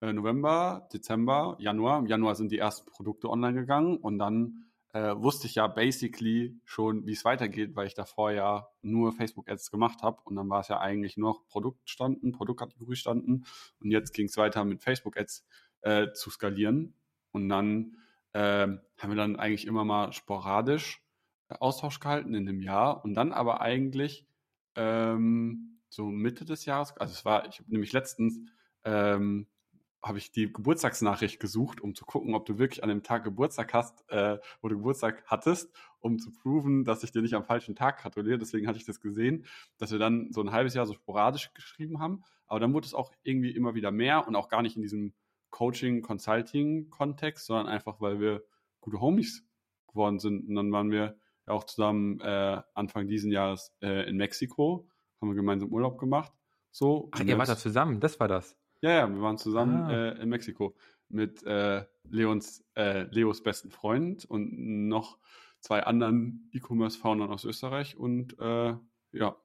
äh, November, Dezember, Januar. Im Januar sind die ersten Produkte online gegangen und dann äh, wusste ich ja basically schon, wie es weitergeht, weil ich davor ja nur Facebook-Ads gemacht habe und dann war es ja eigentlich nur noch Produktstanden, Produktkategorie standen. Und jetzt ging es weiter mit Facebook-Ads äh, zu skalieren. Und dann äh, haben wir dann eigentlich immer mal sporadisch äh, Austausch gehalten in dem Jahr. Und dann aber eigentlich ähm, so Mitte des Jahres, also es war, ich habe nämlich letztens ähm, habe ich die Geburtstagsnachricht gesucht, um zu gucken, ob du wirklich an dem Tag Geburtstag hast, äh, wo du Geburtstag hattest, um zu proven, dass ich dir nicht am falschen Tag gratuliere. Deswegen hatte ich das gesehen, dass wir dann so ein halbes Jahr so sporadisch geschrieben haben. Aber dann wurde es auch irgendwie immer wieder mehr und auch gar nicht in diesem Coaching-Consulting-Kontext, sondern einfach, weil wir gute Homies geworden sind. Und dann waren wir ja auch zusammen äh, Anfang diesen Jahres äh, in Mexiko, haben wir gemeinsam Urlaub gemacht. So, Ach, ihr wart da zusammen, das war das. Ja, ja, wir waren zusammen ah. äh, in Mexiko mit äh, Leons, äh, Leos besten Freund und noch zwei anderen E-Commerce-Foundern aus Österreich und äh, ja,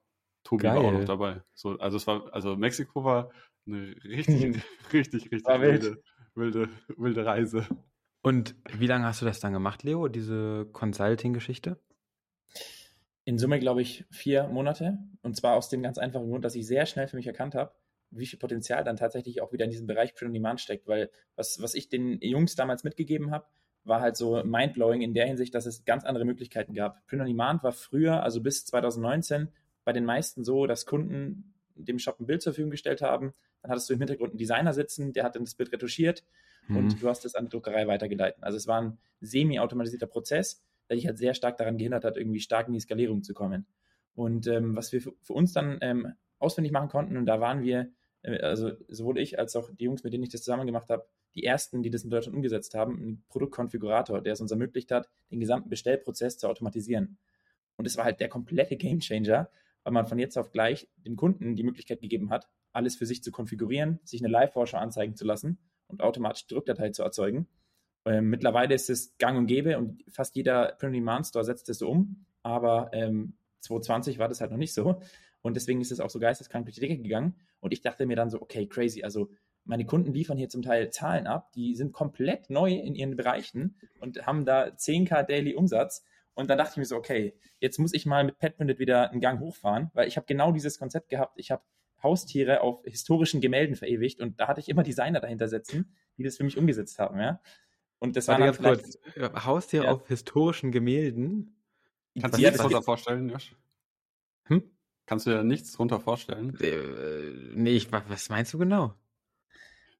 Tobi Geil. war auch noch dabei. So, also es war, also Mexiko war eine richtig, richtig, richtig wilde, wilde, wilde Reise. Und wie lange hast du das dann gemacht, Leo, diese Consulting-Geschichte? In Summe, glaube ich, vier Monate. Und zwar aus dem ganz einfachen Grund, dass ich sehr schnell für mich erkannt habe, wie viel Potenzial dann tatsächlich auch wieder in diesem Bereich Print on Demand steckt, weil was, was ich den Jungs damals mitgegeben habe, war halt so mindblowing in der Hinsicht, dass es ganz andere Möglichkeiten gab. Print on Demand war früher, also bis 2019, bei den meisten so, dass Kunden dem Shop ein Bild zur Verfügung gestellt haben. Dann hattest du im Hintergrund einen Designer sitzen, der hat dann das Bild retuschiert mhm. und du hast es an die Druckerei weitergeleitet. Also es war ein semi-automatisierter Prozess, der dich halt sehr stark daran gehindert hat, irgendwie stark in die Skalierung zu kommen. Und ähm, was wir für, für uns dann ähm, ausfindig machen konnten, und da waren wir äh, also sowohl ich als auch die Jungs, mit denen ich das zusammen gemacht habe, die ersten, die das in Deutschland umgesetzt haben, einen Produktkonfigurator, der es uns ermöglicht hat, den gesamten Bestellprozess zu automatisieren. Und es war halt der komplette Gamechanger, weil man von jetzt auf gleich dem Kunden die Möglichkeit gegeben hat, alles für sich zu konfigurieren, sich eine Live-Vorschau anzeigen zu lassen und automatisch Druckdatei zu erzeugen. Ähm, mittlerweile ist es gang und gäbe und fast jeder Print-on-Demand-Store setzt es so um, aber ähm, 2020 war das halt noch nicht so. Und deswegen ist es auch so geisteskrank durch die Decke gegangen. Und ich dachte mir dann so, okay, crazy. Also meine Kunden liefern hier zum Teil Zahlen ab, die sind komplett neu in ihren Bereichen und haben da 10k Daily Umsatz. Und dann dachte ich mir so, okay, jetzt muss ich mal mit Petminute wieder einen Gang hochfahren, weil ich habe genau dieses Konzept gehabt. Ich habe Haustiere auf historischen Gemälden verewigt und da hatte ich immer Designer dahinter sitzen, die das für mich umgesetzt haben, ja. Und das war ganz kurz. Haustiere ja. auf historischen Gemälden? Kannst du dir das vorstellen, Josh? Hm? Kannst du dir nichts drunter vorstellen? Äh, nee, ich, was meinst du genau?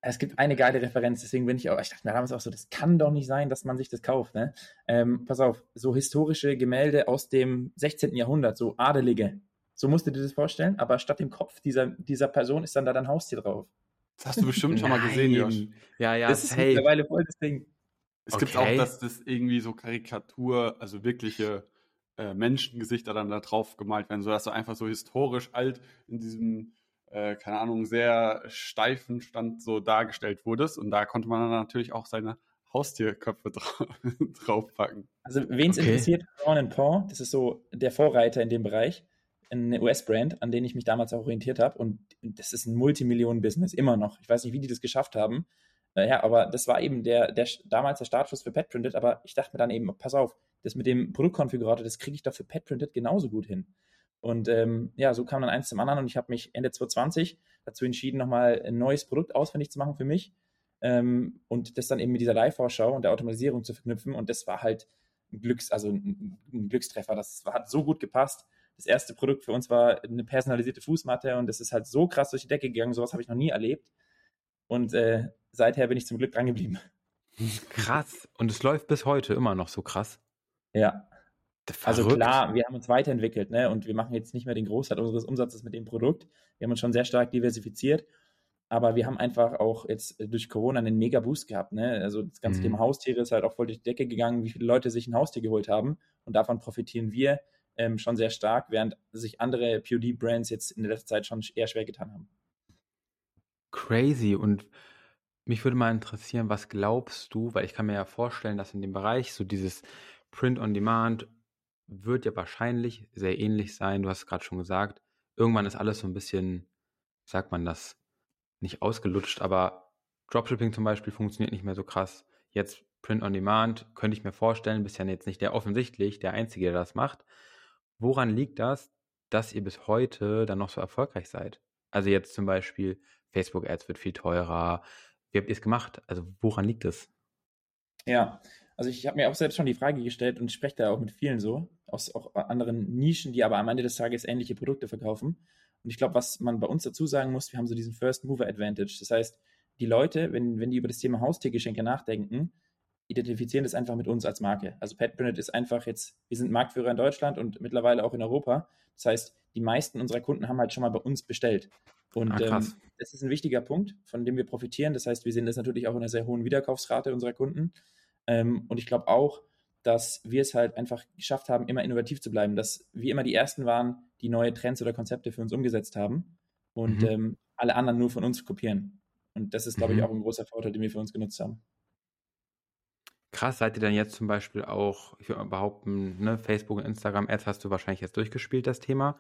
Es gibt eine geile Referenz, deswegen bin ich auch, ich dachte mir damals auch so, das kann doch nicht sein, dass man sich das kauft. Ne? Ähm, pass auf, so historische Gemälde aus dem 16. Jahrhundert, so adelige. So musst du dir das vorstellen, aber statt dem Kopf dieser, dieser Person ist dann da dein Haustier drauf. Das hast du bestimmt schon mal gesehen, Josh. Ja, ja, das ist hey. mittlerweile voll das Ding. Es okay. gibt auch, dass das irgendwie so Karikatur, also wirkliche äh, Menschengesichter dann da drauf gemalt werden, sodass du einfach so historisch alt in diesem, äh, keine Ahnung, sehr steifen Stand so dargestellt wurdest. Und da konnte man dann natürlich auch seine Haustierköpfe dra draufpacken. Also wen es okay. interessiert, Ron Paw, das ist so der Vorreiter in dem Bereich, eine US-Brand, an den ich mich damals auch orientiert habe. Und das ist ein Multimillionen-Business, immer noch. Ich weiß nicht, wie die das geschafft haben. Ja, aber das war eben der, der damals der Startschuss für Pet Printed, aber ich dachte mir dann eben, pass auf, das mit dem Produktkonfigurator, das kriege ich doch für Pet Printed genauso gut hin. Und ähm, ja, so kam dann eins zum anderen und ich habe mich Ende 2020 dazu entschieden, nochmal ein neues Produkt ausfindig zu machen für mich ähm, und das dann eben mit dieser Live-Vorschau und der Automatisierung zu verknüpfen. Und das war halt ein Glücks, also ein, ein Glückstreffer. Das hat so gut gepasst. Das erste Produkt für uns war eine personalisierte Fußmatte und das ist halt so krass durch die Decke gegangen. Sowas habe ich noch nie erlebt. Und äh, seither bin ich zum Glück dran geblieben. Krass. Und es läuft bis heute immer noch so krass. Ja. Also klar, wir haben uns weiterentwickelt, ne? Und wir machen jetzt nicht mehr den Großteil unseres Umsatzes mit dem Produkt. Wir haben uns schon sehr stark diversifiziert. Aber wir haben einfach auch jetzt durch Corona einen mega Boost gehabt. Ne? Also das ganze mhm. Thema Haustiere ist halt auch voll durch die Decke gegangen, wie viele Leute sich ein Haustier geholt haben. Und davon profitieren wir ähm, schon sehr stark, während sich andere POD-Brands jetzt in der letzten Zeit schon eher schwer getan haben. Crazy. Und mich würde mal interessieren, was glaubst du, weil ich kann mir ja vorstellen, dass in dem Bereich so dieses Print on Demand wird ja wahrscheinlich sehr ähnlich sein. Du hast es gerade schon gesagt. Irgendwann ist alles so ein bisschen, sagt man das, nicht ausgelutscht, aber Dropshipping zum Beispiel funktioniert nicht mehr so krass. Jetzt Print on Demand könnte ich mir vorstellen, bist ja jetzt nicht der offensichtlich der Einzige, der das macht. Woran liegt das, dass ihr bis heute dann noch so erfolgreich seid? Also jetzt zum Beispiel Facebook Ads wird viel teurer, wie habt ihr es gemacht? Also woran liegt es? Ja, also ich habe mir auch selbst schon die Frage gestellt und spreche da auch mit vielen so, aus auch anderen Nischen, die aber am Ende des Tages ähnliche Produkte verkaufen. Und ich glaube, was man bei uns dazu sagen muss, wir haben so diesen First Mover Advantage. Das heißt, die Leute, wenn, wenn die über das Thema Haustiergeschenke nachdenken, identifizieren das einfach mit uns als Marke. Also Pet Planet ist einfach jetzt, wir sind Marktführer in Deutschland und mittlerweile auch in Europa. Das heißt, die meisten unserer Kunden haben halt schon mal bei uns bestellt. Und ah, ähm, das ist ein wichtiger Punkt, von dem wir profitieren. Das heißt, wir sehen das natürlich auch in einer sehr hohen Wiederkaufsrate unserer Kunden. Ähm, und ich glaube auch, dass wir es halt einfach geschafft haben, immer innovativ zu bleiben, dass wir immer die Ersten waren, die neue Trends oder Konzepte für uns umgesetzt haben und mhm. ähm, alle anderen nur von uns kopieren. Und das ist, glaube mhm. ich, auch ein großer Vorteil, den wir für uns genutzt haben. Krass, seid ihr dann jetzt zum Beispiel auch, ich würde behaupten, ne, Facebook und Instagram Ads hast du wahrscheinlich jetzt durchgespielt, das Thema.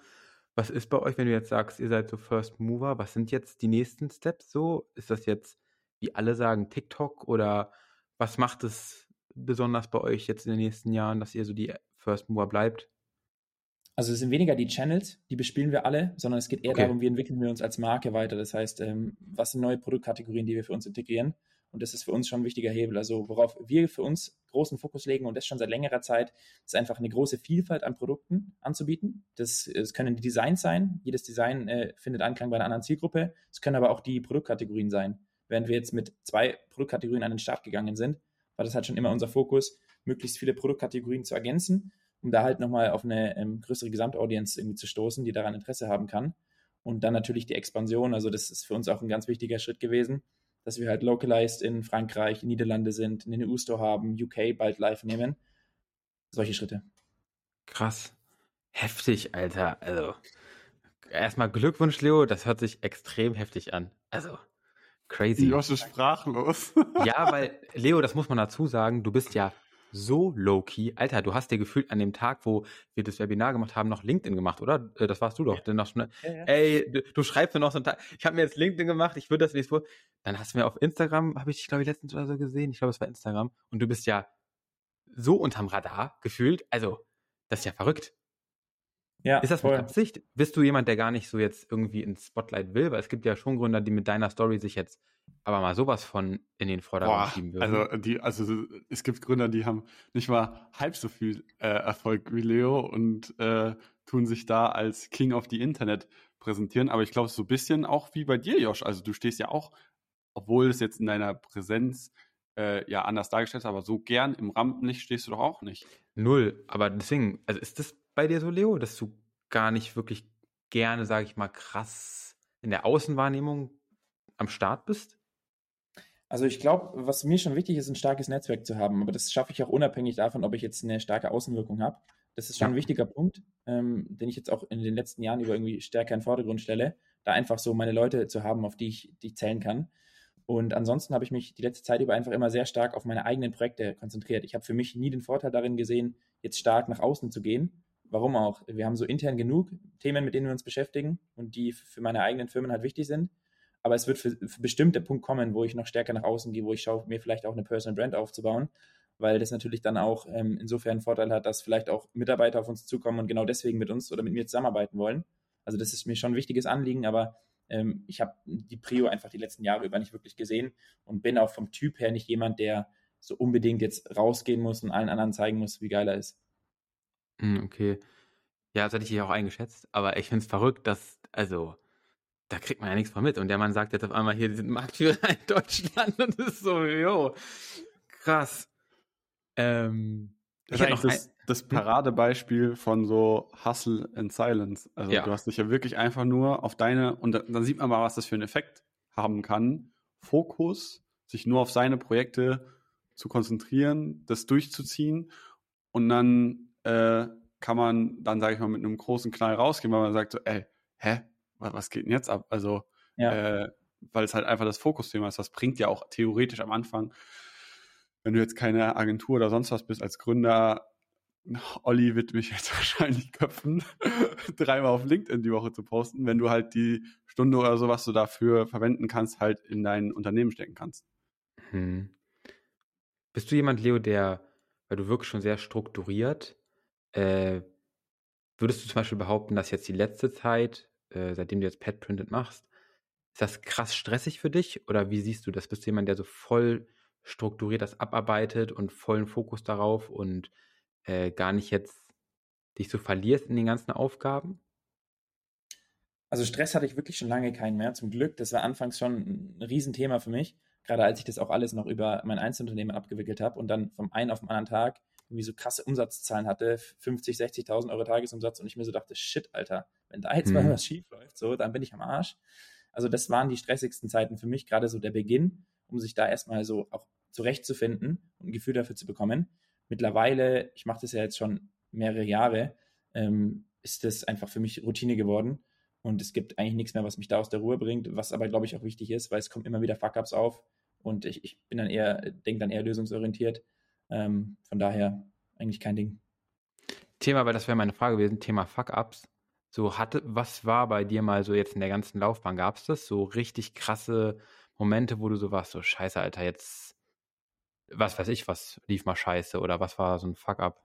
Was ist bei euch, wenn du jetzt sagst, ihr seid so First Mover? Was sind jetzt die nächsten Steps so? Ist das jetzt, wie alle sagen, TikTok oder was macht es besonders bei euch jetzt in den nächsten Jahren, dass ihr so die First Mover bleibt? Also es sind weniger die Channels, die bespielen wir alle, sondern es geht eher okay. darum, wie entwickeln wir uns als Marke weiter. Das heißt, ähm, was sind neue Produktkategorien, die wir für uns integrieren? Und das ist für uns schon ein wichtiger Hebel. Also worauf wir für uns großen Fokus legen und das schon seit längerer Zeit, ist einfach eine große Vielfalt an Produkten anzubieten. Das, das können die Designs sein. Jedes Design äh, findet Anklang bei einer anderen Zielgruppe. Es können aber auch die Produktkategorien sein. Während wir jetzt mit zwei Produktkategorien an den Start gegangen sind, war das halt schon immer unser Fokus, möglichst viele Produktkategorien zu ergänzen, um da halt nochmal auf eine ähm, größere Gesamtaudience irgendwie zu stoßen, die daran Interesse haben kann. Und dann natürlich die Expansion. Also das ist für uns auch ein ganz wichtiger Schritt gewesen dass wir halt localized in Frankreich, Niederlande sind, einen EU-Store haben, UK bald live nehmen. Solche Schritte. Krass. Heftig, Alter. Also, erstmal Glückwunsch, Leo. Das hört sich extrem heftig an. Also, crazy. Josh ist sprachlos. ja, weil, Leo, das muss man dazu sagen, du bist ja so low-key. Alter, du hast dir gefühlt an dem Tag, wo wir das Webinar gemacht haben, noch LinkedIn gemacht, oder? Äh, das warst du doch. Ja. Dann noch schnell, ja, ja. Ey, du, du, schreibst mir noch so einen Tag, ich habe mir jetzt LinkedIn gemacht, ich würde das nicht so. Dann hast du mir auf Instagram, habe ich dich, glaube ich, letztens oder so gesehen. Ich glaube, es war Instagram. Und du bist ja so unterm Radar gefühlt. Also, das ist ja verrückt. Ja, ist das voll. mit Absicht? Bist du jemand, der gar nicht so jetzt irgendwie ins Spotlight will? Weil es gibt ja schon Gründer, die mit deiner Story sich jetzt aber mal sowas von in den Vordergrund schieben würden. Also, die, also es gibt Gründer, die haben nicht mal halb so viel äh, Erfolg wie Leo und äh, tun sich da als King of the Internet präsentieren. Aber ich glaube, so ein bisschen auch wie bei dir, Josh. Also du stehst ja auch, obwohl es jetzt in deiner Präsenz äh, ja anders dargestellt ist, aber so gern im Rampenlicht stehst du doch auch nicht. Null. Aber deswegen, also ist das bei dir so, Leo, dass du gar nicht wirklich gerne, sage ich mal, krass in der Außenwahrnehmung am Start bist? Also ich glaube, was mir schon wichtig ist, ein starkes Netzwerk zu haben, aber das schaffe ich auch unabhängig davon, ob ich jetzt eine starke Außenwirkung habe. Das ist schon ja. ein wichtiger Punkt, ähm, den ich jetzt auch in den letzten Jahren über irgendwie stärker in den Vordergrund stelle, da einfach so meine Leute zu haben, auf die ich, die ich zählen kann. Und ansonsten habe ich mich die letzte Zeit über einfach immer sehr stark auf meine eigenen Projekte konzentriert. Ich habe für mich nie den Vorteil darin gesehen, jetzt stark nach außen zu gehen, Warum auch? Wir haben so intern genug Themen, mit denen wir uns beschäftigen und die für meine eigenen Firmen halt wichtig sind. Aber es wird für, für bestimmte Punkte kommen, wo ich noch stärker nach außen gehe, wo ich schaue, mir vielleicht auch eine Personal Brand aufzubauen, weil das natürlich dann auch ähm, insofern einen Vorteil hat, dass vielleicht auch Mitarbeiter auf uns zukommen und genau deswegen mit uns oder mit mir zusammenarbeiten wollen. Also das ist mir schon ein wichtiges Anliegen, aber ähm, ich habe die Prio einfach die letzten Jahre über nicht wirklich gesehen und bin auch vom Typ her nicht jemand, der so unbedingt jetzt rausgehen muss und allen anderen zeigen muss, wie geil er ist. Hm, okay. Ja, das hätte ich hier auch eingeschätzt, aber ich finde es verrückt, dass, also, da kriegt man ja nichts von mit. Und der Mann sagt jetzt auf einmal hier, die sind Marktführer in Deutschland und das ist so, jo, krass. Ähm, das ist eigentlich das, das, hm? Paradebeispiel von so Hustle and Silence. Also ja. du hast dich ja wirklich einfach nur auf deine, und dann sieht man mal, was das für einen Effekt haben kann. Fokus, sich nur auf seine Projekte zu konzentrieren, das durchzuziehen und dann äh, kann man dann, sage ich mal, mit einem großen Knall rausgehen, weil man sagt so, ey, hä, was geht denn jetzt ab? Also, ja. äh, weil es halt einfach das Fokusthema ist. Das bringt ja auch theoretisch am Anfang, wenn du jetzt keine Agentur oder sonst was bist als Gründer, Olli wird mich jetzt wahrscheinlich köpfen, dreimal auf LinkedIn die Woche zu posten, wenn du halt die Stunde oder so, was du dafür verwenden kannst, halt in dein Unternehmen stecken kannst. Hm. Bist du jemand, Leo, der, weil du wirklich schon sehr strukturiert, äh, würdest du zum Beispiel behaupten, dass jetzt die letzte Zeit, äh, seitdem du jetzt Pet Printed machst, ist das krass stressig für dich? Oder wie siehst du das? Bist du jemand, der so voll strukturiert das abarbeitet und vollen Fokus darauf und äh, gar nicht jetzt dich so verlierst in den ganzen Aufgaben? Also Stress hatte ich wirklich schon lange keinen mehr, zum Glück. Das war anfangs schon ein Riesenthema für mich, gerade als ich das auch alles noch über mein Einzelunternehmen abgewickelt habe und dann vom einen auf den anderen Tag irgendwie so krasse Umsatzzahlen hatte, 50, 60.000 Euro Tagesumsatz und ich mir so dachte, shit, Alter, wenn da jetzt mal mhm. was schief läuft, so, dann bin ich am Arsch. Also das waren die stressigsten Zeiten für mich, gerade so der Beginn, um sich da erstmal so auch zurechtzufinden und ein Gefühl dafür zu bekommen. Mittlerweile, ich mache das ja jetzt schon mehrere Jahre, ähm, ist das einfach für mich Routine geworden. Und es gibt eigentlich nichts mehr, was mich da aus der Ruhe bringt, was aber, glaube ich, auch wichtig ist, weil es kommt immer wieder Fuck-Ups auf und ich, ich bin dann eher, denke dann eher lösungsorientiert ähm, von daher eigentlich kein Ding. Thema, weil das wäre meine Frage gewesen, Thema Fuck-Ups. So hatte, was war bei dir mal so jetzt in der ganzen Laufbahn? Gab es das? So richtig krasse Momente, wo du so warst, so scheiße, Alter, jetzt, was weiß ich, was lief mal scheiße oder was war so ein Fuck-Up?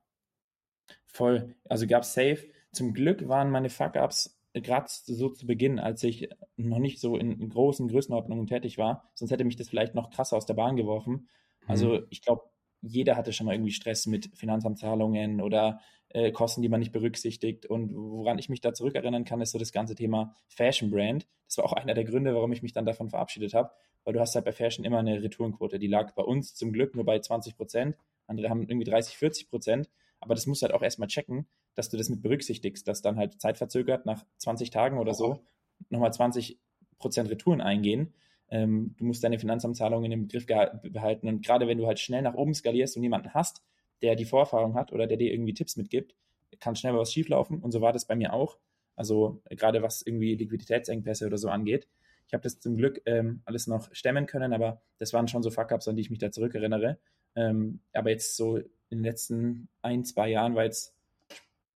Voll. Also gab es safe. Zum Glück waren meine Fuck-Ups gerade so zu Beginn, als ich noch nicht so in, großen Größenordnungen tätig war, sonst hätte mich das vielleicht noch krasser aus der Bahn geworfen. Also mhm. ich glaube, jeder hatte schon mal irgendwie Stress mit Finanzamtzahlungen oder äh, Kosten, die man nicht berücksichtigt. Und woran ich mich da zurückerinnern kann, ist so das ganze Thema Fashion Brand. Das war auch einer der Gründe, warum ich mich dann davon verabschiedet habe, weil du hast halt bei Fashion immer eine Retourenquote. Die lag bei uns zum Glück nur bei 20 Prozent. Andere haben irgendwie 30, 40 Prozent. Aber das musst du halt auch erstmal checken, dass du das mit berücksichtigst, dass dann halt zeitverzögert nach 20 Tagen oder so nochmal 20 Prozent Retouren eingehen. Ähm, du musst deine Finanzamtzahlungen im Griff behalten. Und gerade wenn du halt schnell nach oben skalierst und jemanden hast, der die Vorerfahrung hat oder der dir irgendwie Tipps mitgibt, kann schnell was schieflaufen. Und so war das bei mir auch. Also gerade was irgendwie Liquiditätsengpässe oder so angeht. Ich habe das zum Glück ähm, alles noch stemmen können, aber das waren schon so Fuck-Ups, an die ich mich da zurückerinnere. Ähm, aber jetzt so in den letzten ein, zwei Jahren war jetzt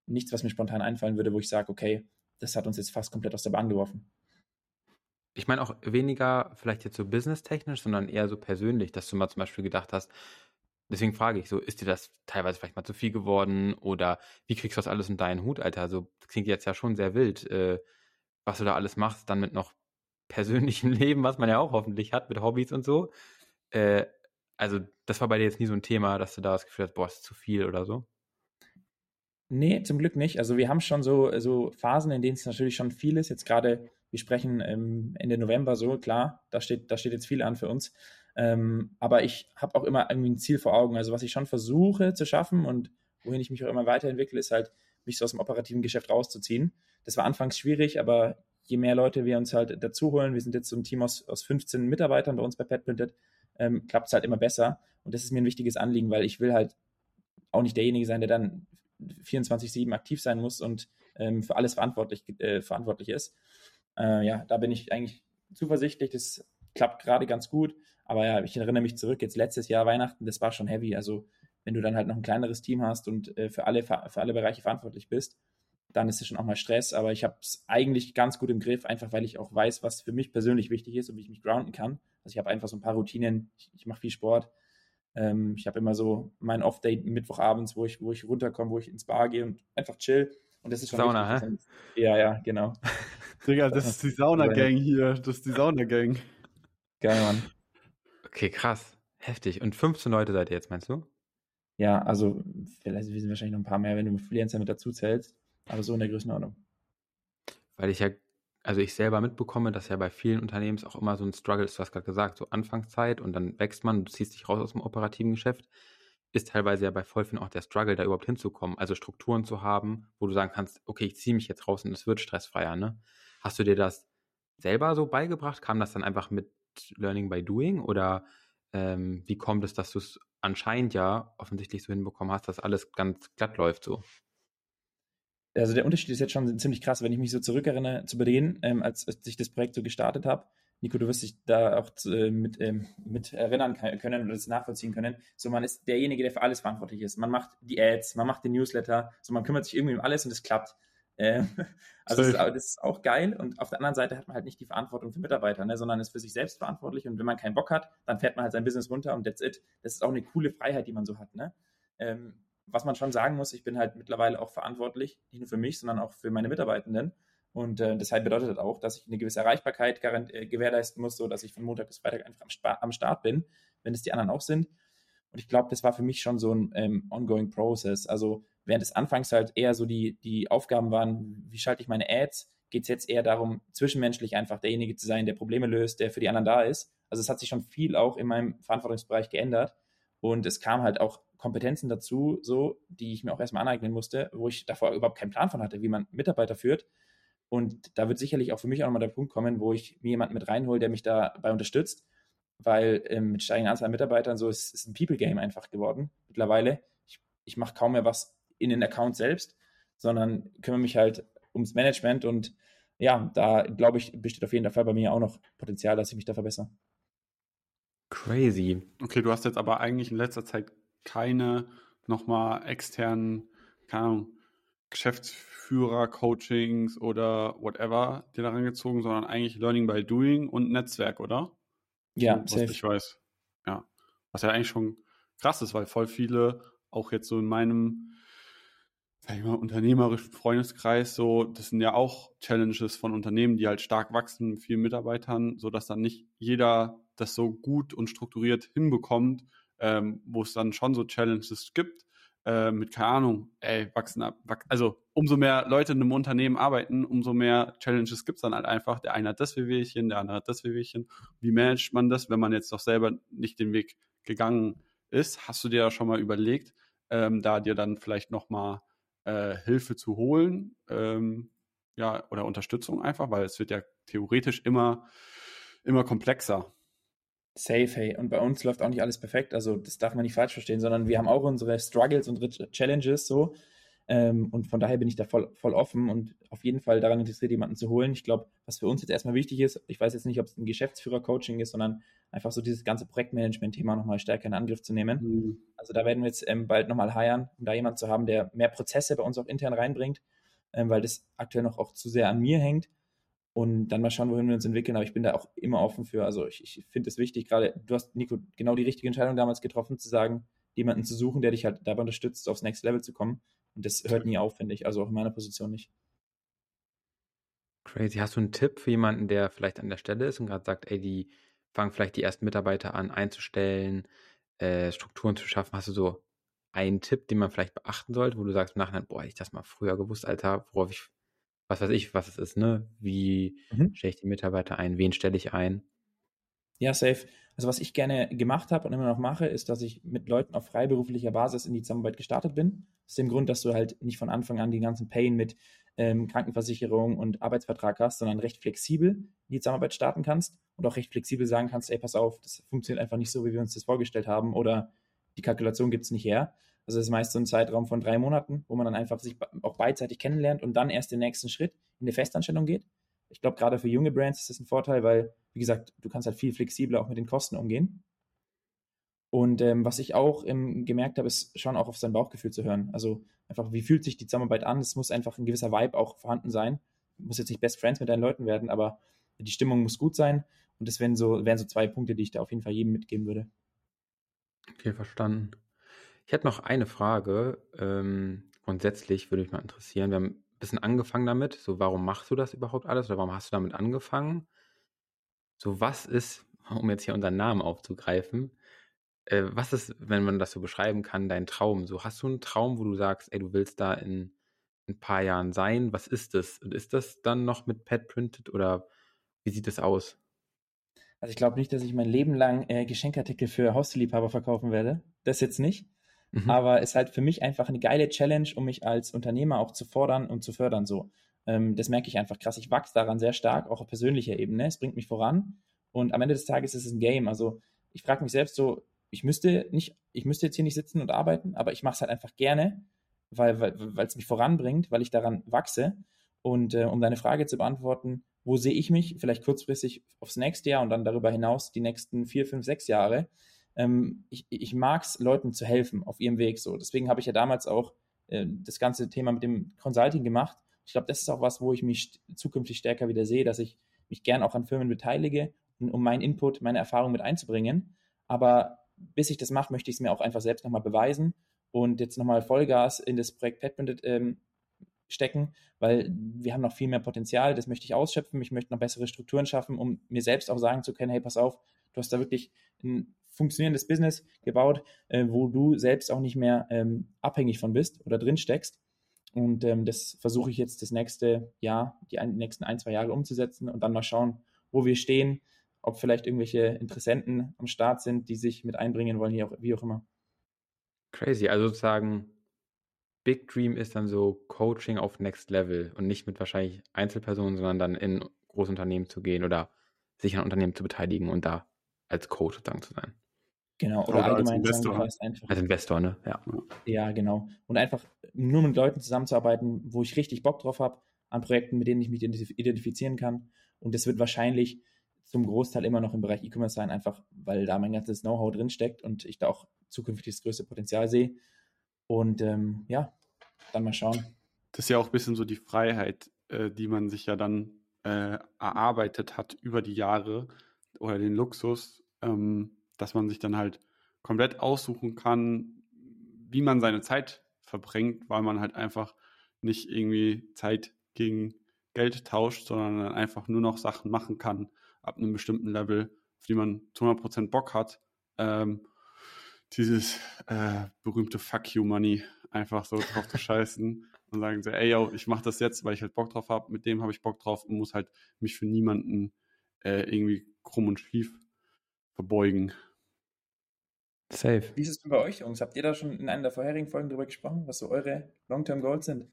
nichts, was mir spontan einfallen würde, wo ich sage, okay, das hat uns jetzt fast komplett aus der Bahn geworfen. Ich meine auch weniger vielleicht jetzt so businesstechnisch, sondern eher so persönlich, dass du mal zum Beispiel gedacht hast, deswegen frage ich so, ist dir das teilweise vielleicht mal zu viel geworden oder wie kriegst du das alles in deinen Hut, Alter? Also das klingt jetzt ja schon sehr wild, äh, was du da alles machst, dann mit noch persönlichem Leben, was man ja auch hoffentlich hat, mit Hobbys und so. Äh, also das war bei dir jetzt nie so ein Thema, dass du da das Gefühl hast, boah, ist zu viel oder so? Nee, zum Glück nicht. Also wir haben schon so, so Phasen, in denen es natürlich schon viel ist. Jetzt gerade wir sprechen ähm, Ende November so, klar, da steht, da steht jetzt viel an für uns. Ähm, aber ich habe auch immer irgendwie ein Ziel vor Augen. Also was ich schon versuche zu schaffen und wohin ich mich auch immer weiterentwickle, ist halt, mich so aus dem operativen Geschäft rauszuziehen. Das war anfangs schwierig, aber je mehr Leute wir uns halt dazu holen, wir sind jetzt so ein Team aus, aus 15 Mitarbeitern bei uns bei PetPrinted, ähm, klappt es halt immer besser. Und das ist mir ein wichtiges Anliegen, weil ich will halt auch nicht derjenige sein, der dann 24-7 aktiv sein muss und ähm, für alles verantwortlich, äh, verantwortlich ist äh, ja, da bin ich eigentlich zuversichtlich. Das klappt gerade ganz gut. Aber ja, ich erinnere mich zurück, jetzt letztes Jahr Weihnachten, das war schon heavy. Also wenn du dann halt noch ein kleineres Team hast und äh, für, alle, für alle Bereiche verantwortlich bist, dann ist es schon auch mal Stress. Aber ich habe es eigentlich ganz gut im Griff, einfach weil ich auch weiß, was für mich persönlich wichtig ist und wie ich mich grounden kann. Also ich habe einfach so ein paar Routinen. Ich, ich mache viel Sport. Ähm, ich habe immer so mein Off-Day Mittwochabends, wo ich, wo ich runterkomme, wo ich ins Bar gehe und einfach chill. Und das ist schon Sauna, hä? Ja, ja, genau. Digga, das ist die Sauna-Gang hier. Das ist die Sauna-Gang. Geil, Mann. Okay, krass. Heftig. Und 15 Leute seid ihr jetzt, meinst du? Ja, also vielleicht sind wahrscheinlich noch ein paar mehr, wenn du Freelancer mit dazu zählst, aber so in der Größenordnung. Weil ich ja, also ich selber mitbekomme, dass ja bei vielen Unternehmen auch immer so ein Struggle ist, du hast gerade gesagt, so Anfangszeit und dann wächst man, du ziehst dich raus aus dem operativen Geschäft, ist teilweise ja bei voll vielen auch der Struggle, da überhaupt hinzukommen, also Strukturen zu haben, wo du sagen kannst, okay, ich ziehe mich jetzt raus und es wird stressfreier, ne? Hast du dir das selber so beigebracht? Kam das dann einfach mit Learning by Doing oder ähm, wie kommt es, dass du es anscheinend ja offensichtlich so hinbekommen hast, dass alles ganz glatt läuft so? Also der Unterschied ist jetzt schon ziemlich krass, wenn ich mich so zurückerinnere zu Berlin, ähm, als, als ich das Projekt so gestartet habe. Nico, du wirst dich da auch äh, mit, ähm, mit erinnern können oder das nachvollziehen können. So, man ist derjenige, der für alles verantwortlich ist. Man macht die Ads, man macht den Newsletter, so man kümmert sich irgendwie um alles und es klappt. Ähm, also das ist, das ist, auch geil und auf der anderen Seite hat man halt nicht die Verantwortung für Mitarbeiter, ne, sondern ist für sich selbst verantwortlich und wenn man keinen Bock hat, dann fährt man halt sein Business runter und that's it. Das ist auch eine coole Freiheit, die man so hat. Ne? Ähm, was man schon sagen muss, ich bin halt mittlerweile auch verantwortlich, nicht nur für mich, sondern auch für meine Mitarbeitenden. Und äh, deshalb bedeutet das auch, dass ich eine gewisse Erreichbarkeit äh, gewährleisten muss, so dass ich von Montag bis Freitag einfach am, am Start bin, wenn es die anderen auch sind. Und ich glaube, das war für mich schon so ein ähm, ongoing Process. Also während es anfangs halt eher so die, die Aufgaben waren, wie schalte ich meine Ads, geht es jetzt eher darum, zwischenmenschlich einfach derjenige zu sein, der Probleme löst, der für die anderen da ist. Also es hat sich schon viel auch in meinem Verantwortungsbereich geändert. Und es kam halt auch Kompetenzen dazu, so, die ich mir auch erstmal aneignen musste, wo ich davor überhaupt keinen Plan von hatte, wie man Mitarbeiter führt. Und da wird sicherlich auch für mich auch nochmal der Punkt kommen, wo ich mir jemanden mit reinhole, der mich dabei unterstützt, weil ähm, mit steigender Anzahl an Mitarbeitern so ist, ist ein People-Game einfach geworden mittlerweile. Ich, ich mache kaum mehr was in den Account selbst, sondern kümmere mich halt ums Management und ja, da glaube ich, besteht auf jeden Fall bei mir auch noch Potenzial, dass ich mich da verbessere. Crazy. Okay, du hast jetzt aber eigentlich in letzter Zeit keine nochmal externen, keine Ahnung, Geschäftsführer-Coachings oder whatever dir daran gezogen, sondern eigentlich Learning by Doing und Netzwerk, oder? Ja, so, was ich weiß. Ja. Was ja eigentlich schon krass ist, weil voll viele, auch jetzt so in meinem sag ich mal, unternehmerischen Freundeskreis so, das sind ja auch Challenges von Unternehmen, die halt stark wachsen mit vielen Mitarbeitern, so dass dann nicht jeder das so gut und strukturiert hinbekommt, ähm, wo es dann schon so Challenges gibt, äh, mit, keine Ahnung, ey, wachsen ab, wach also umso mehr Leute in einem Unternehmen arbeiten, umso mehr Challenges gibt es dann halt einfach. Der eine hat das Wehwehchen, der andere hat das Wehwehchen. Wie managt man das, wenn man jetzt doch selber nicht den Weg gegangen ist? Hast du dir ja schon mal überlegt, ähm, da dir dann vielleicht nochmal äh, Hilfe zu holen, ähm, ja, oder Unterstützung einfach, weil es wird ja theoretisch immer, immer komplexer. Safe, hey. Und bei uns läuft auch nicht alles perfekt. Also, das darf man nicht falsch verstehen, sondern wir haben auch unsere Struggles und Challenges so. Ähm, und von daher bin ich da voll, voll offen und auf jeden Fall daran interessiert, jemanden zu holen. Ich glaube, was für uns jetzt erstmal wichtig ist, ich weiß jetzt nicht, ob es ein Geschäftsführer-Coaching ist, sondern einfach so dieses ganze Projektmanagement-Thema nochmal stärker in Angriff zu nehmen. Mhm. Also da werden wir jetzt ähm, bald nochmal heiern, um da jemanden zu haben, der mehr Prozesse bei uns auch intern reinbringt, ähm, weil das aktuell noch auch zu sehr an mir hängt. Und dann mal schauen, wohin wir uns entwickeln. Aber ich bin da auch immer offen für. Also ich, ich finde es wichtig, gerade du hast, Nico, genau die richtige Entscheidung damals getroffen, zu sagen, jemanden zu suchen, der dich halt dabei unterstützt, aufs Next Level zu kommen. Und das hört nie auf, finde ich. Also auch in meiner Position nicht. Crazy. Hast du einen Tipp für jemanden, der vielleicht an der Stelle ist und gerade sagt, ey, die fangen vielleicht die ersten Mitarbeiter an einzustellen, äh, Strukturen zu schaffen? Hast du so einen Tipp, den man vielleicht beachten sollte, wo du sagst im Nachhinein, boah, ich das mal früher gewusst, Alter, worauf ich, was weiß ich, was es ist, ne? Wie mhm. stelle ich die Mitarbeiter ein? Wen stelle ich ein? Ja, safe. Also was ich gerne gemacht habe und immer noch mache, ist, dass ich mit Leuten auf freiberuflicher Basis in die Zusammenarbeit gestartet bin. Aus dem Grund, dass du halt nicht von Anfang an den ganzen Pain mit ähm, Krankenversicherung und Arbeitsvertrag hast, sondern recht flexibel in die Zusammenarbeit starten kannst und auch recht flexibel sagen kannst, ey, pass auf, das funktioniert einfach nicht so, wie wir uns das vorgestellt haben oder die Kalkulation gibt es nicht her. Also das ist meist so ein Zeitraum von drei Monaten, wo man dann einfach sich auch beidseitig kennenlernt und dann erst den nächsten Schritt in eine Festanstellung geht. Ich glaube, gerade für junge Brands ist das ein Vorteil, weil, wie gesagt, du kannst halt viel flexibler auch mit den Kosten umgehen. Und ähm, was ich auch ähm, gemerkt habe, ist schon auch auf sein Bauchgefühl zu hören. Also einfach, wie fühlt sich die Zusammenarbeit an? Es muss einfach ein gewisser Vibe auch vorhanden sein. Du musst jetzt nicht Best Friends mit deinen Leuten werden, aber die Stimmung muss gut sein. Und das wären so, wären so zwei Punkte, die ich da auf jeden Fall jedem mitgeben würde. Okay, verstanden. Ich hätte noch eine Frage. Ähm, grundsätzlich würde mich mal interessieren. Wir haben ein bisschen angefangen damit. So, warum machst du das überhaupt alles oder warum hast du damit angefangen? So, was ist, um jetzt hier unseren Namen aufzugreifen, Äh, was ist, wenn man das so beschreiben kann, dein Traum? So, hast du einen Traum, wo du sagst, ey, du willst da in ein paar Jahren sein? Was ist das? Und ist das dann noch mit Pad Printed oder wie sieht das aus? Also ich glaube nicht, dass ich mein Leben lang äh, Geschenkartikel für Haustierliebhaber verkaufen werde. Das jetzt nicht. Mhm. Aber es ist halt für mich einfach eine geile Challenge, um mich als Unternehmer auch zu fordern und zu fördern so. Ähm, das merke ich einfach krass. Ich wachse daran sehr stark, auch auf persönlicher Ebene. Es bringt mich voran. Und am Ende des Tages ist es ein Game. Also ich frage mich selbst so, ich müsste nicht, ich müsste jetzt hier nicht sitzen und arbeiten, aber ich mache es halt einfach gerne, weil weil weil, es mich voranbringt, weil ich daran wachse. Und äh, um deine Frage zu beantworten, wo sehe ich mich, vielleicht kurzfristig aufs nächste Jahr und dann darüber hinaus die nächsten vier, fünf, sechs Jahre. Ähm, ich ich mag es, Leuten zu helfen auf ihrem Weg so. Deswegen habe ich ja damals auch äh, das ganze Thema mit dem Consulting gemacht. Ich glaube, das ist auch was, wo ich mich zukünftig stärker wieder sehe, dass ich mich gern auch an Firmen beteilige, um meinen Input, meine Erfahrung mit einzubringen. Aber bis ich das mache, möchte ich es mir auch einfach selbst nochmal beweisen und jetzt nochmal Vollgas in das Projekt Petbandit ähm, stecken, weil wir haben noch viel mehr Potenzial, das möchte ich ausschöpfen, ich möchte noch bessere Strukturen schaffen, um mir selbst auch sagen zu können, hey, pass auf, du hast da wirklich ein funktionierendes Business gebaut, äh, wo du selbst auch nicht mehr ähm, abhängig von bist oder drin steckst. Und ähm, das versuche ich jetzt das nächste Jahr, die, ein, nächsten ein, zwei Jahre umzusetzen und dann mal schauen, wo wir stehen, ob vielleicht irgendwelche Interessenten am Start sind, die sich mit einbringen wollen, wie auch, wie auch immer. Crazy. Also sozusagen, Big Dream ist dann so Coaching auf Next Level und nicht mit wahrscheinlich Einzelpersonen, sondern dann in Großunternehmen zu gehen oder sich an Unternehmen zu beteiligen und da als Coach sozusagen zu sein. Genau, oder, oder allgemein als Investor. Sagen, einfach, als Investor, ne? Ja. Ja, genau. Und einfach nur mit Leuten zusammenzuarbeiten, wo ich richtig Bock drauf habe, an Projekten, mit denen ich mich identifizieren kann. Und das wird wahrscheinlich zum Großteil immer noch im Bereich E-Commerce sein, einfach weil da mein ganzes Know-how drinsteckt und ich da auch zukünftig das größte Potenzial sehe. Und ähm, ja, dann mal schauen. Das ist ja auch ein bisschen so die Freiheit, äh, die man sich ja dann äh, erarbeitet hat über die Jahre oder den Luxus, ähm, dass man sich dann halt komplett aussuchen kann, wie man seine Zeit verbringt, weil man halt einfach nicht irgendwie Zeit gegen Geld tauscht, sondern dann einfach nur noch Sachen machen kann, ab einem bestimmten Level, auf die man zu 100% Bock hat, ähm, dieses äh, berühmte Fuck you Money einfach so drauf zu scheißen und sagen so, ey yo, ich mach das jetzt, weil ich halt Bock drauf habe, mit dem habe ich Bock drauf und muss halt mich für niemanden äh, irgendwie krumm und schief verbeugen. Safe. Wie ist es denn bei euch, Jungs? Habt ihr da schon in einer der vorherigen Folgen drüber gesprochen, was so eure Long-Term Goals sind?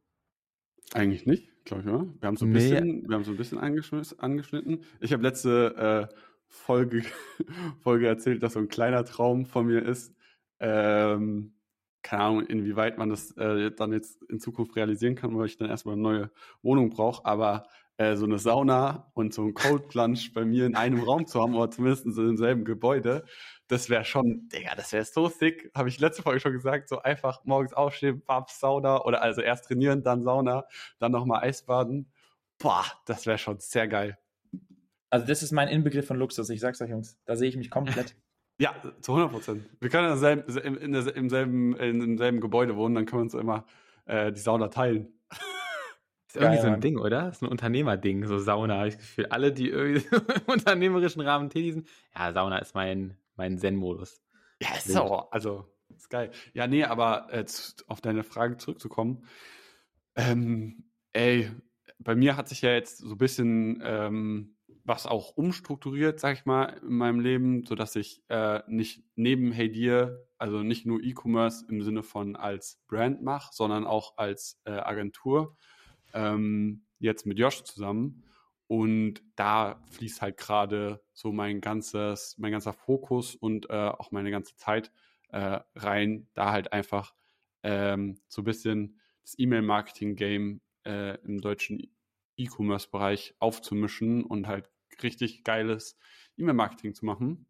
Eigentlich nicht, glaube ich, oder? Wir haben so ein nee. bisschen, wir haben so ein bisschen angeschnitten. Ich habe letzte äh, Folge, Folge erzählt, dass so ein kleiner Traum von mir ist. Ähm, keine Ahnung, inwieweit man das äh, dann jetzt in Zukunft realisieren kann, weil ich dann erstmal eine neue Wohnung brauche. Aber äh, so eine Sauna und so ein Cold Plunge bei mir in einem Raum zu haben, oder zumindest in demselben Gebäude, das wäre schon, Digga, das wäre so sick. Habe ich letzte Folge schon gesagt, so einfach morgens aufstehen, Babs, Sauna oder also erst trainieren, dann Sauna, dann nochmal Eisbaden. Boah, das wäre schon sehr geil. Also das ist mein Inbegriff von Luxus, ich sag's euch, Jungs. Da sehe ich mich komplett. Ja, zu 100 Prozent. Wir können in derselben, in der, im, selben, in demselben Gebäude wohnen, dann können wir uns immer äh, die Sauna teilen. Ist irgendwie ja, so ein Ding, oder? Das ist ein Unternehmerding, so Sauna, habe ich das Gefühl. Alle, die irgendwie im unternehmerischen Rahmen tätig sind, ja, Sauna ist mein, mein Zen-Modus. Ja, ist so. Also, ist geil. Ja, nee, aber äh, auf deine Frage zurückzukommen. Ähm, ey, bei mir hat sich ja jetzt so ein bisschen ähm, was auch umstrukturiert, sag ich mal, in meinem Leben, sodass ich äh, nicht neben Hey Dir, also nicht nur E-Commerce im Sinne von als Brand mache, sondern auch als äh, Agentur, ähm, jetzt mit Josh zusammen. Und da fließt halt gerade so mein ganzes, mein ganzer Fokus und äh, auch meine ganze Zeit äh, rein, da halt einfach ähm, so ein bisschen das E-Mail-Marketing-Game äh, im deutschen E-Commerce-Bereich aufzumischen und halt richtig geiles E-Mail-Marketing zu machen.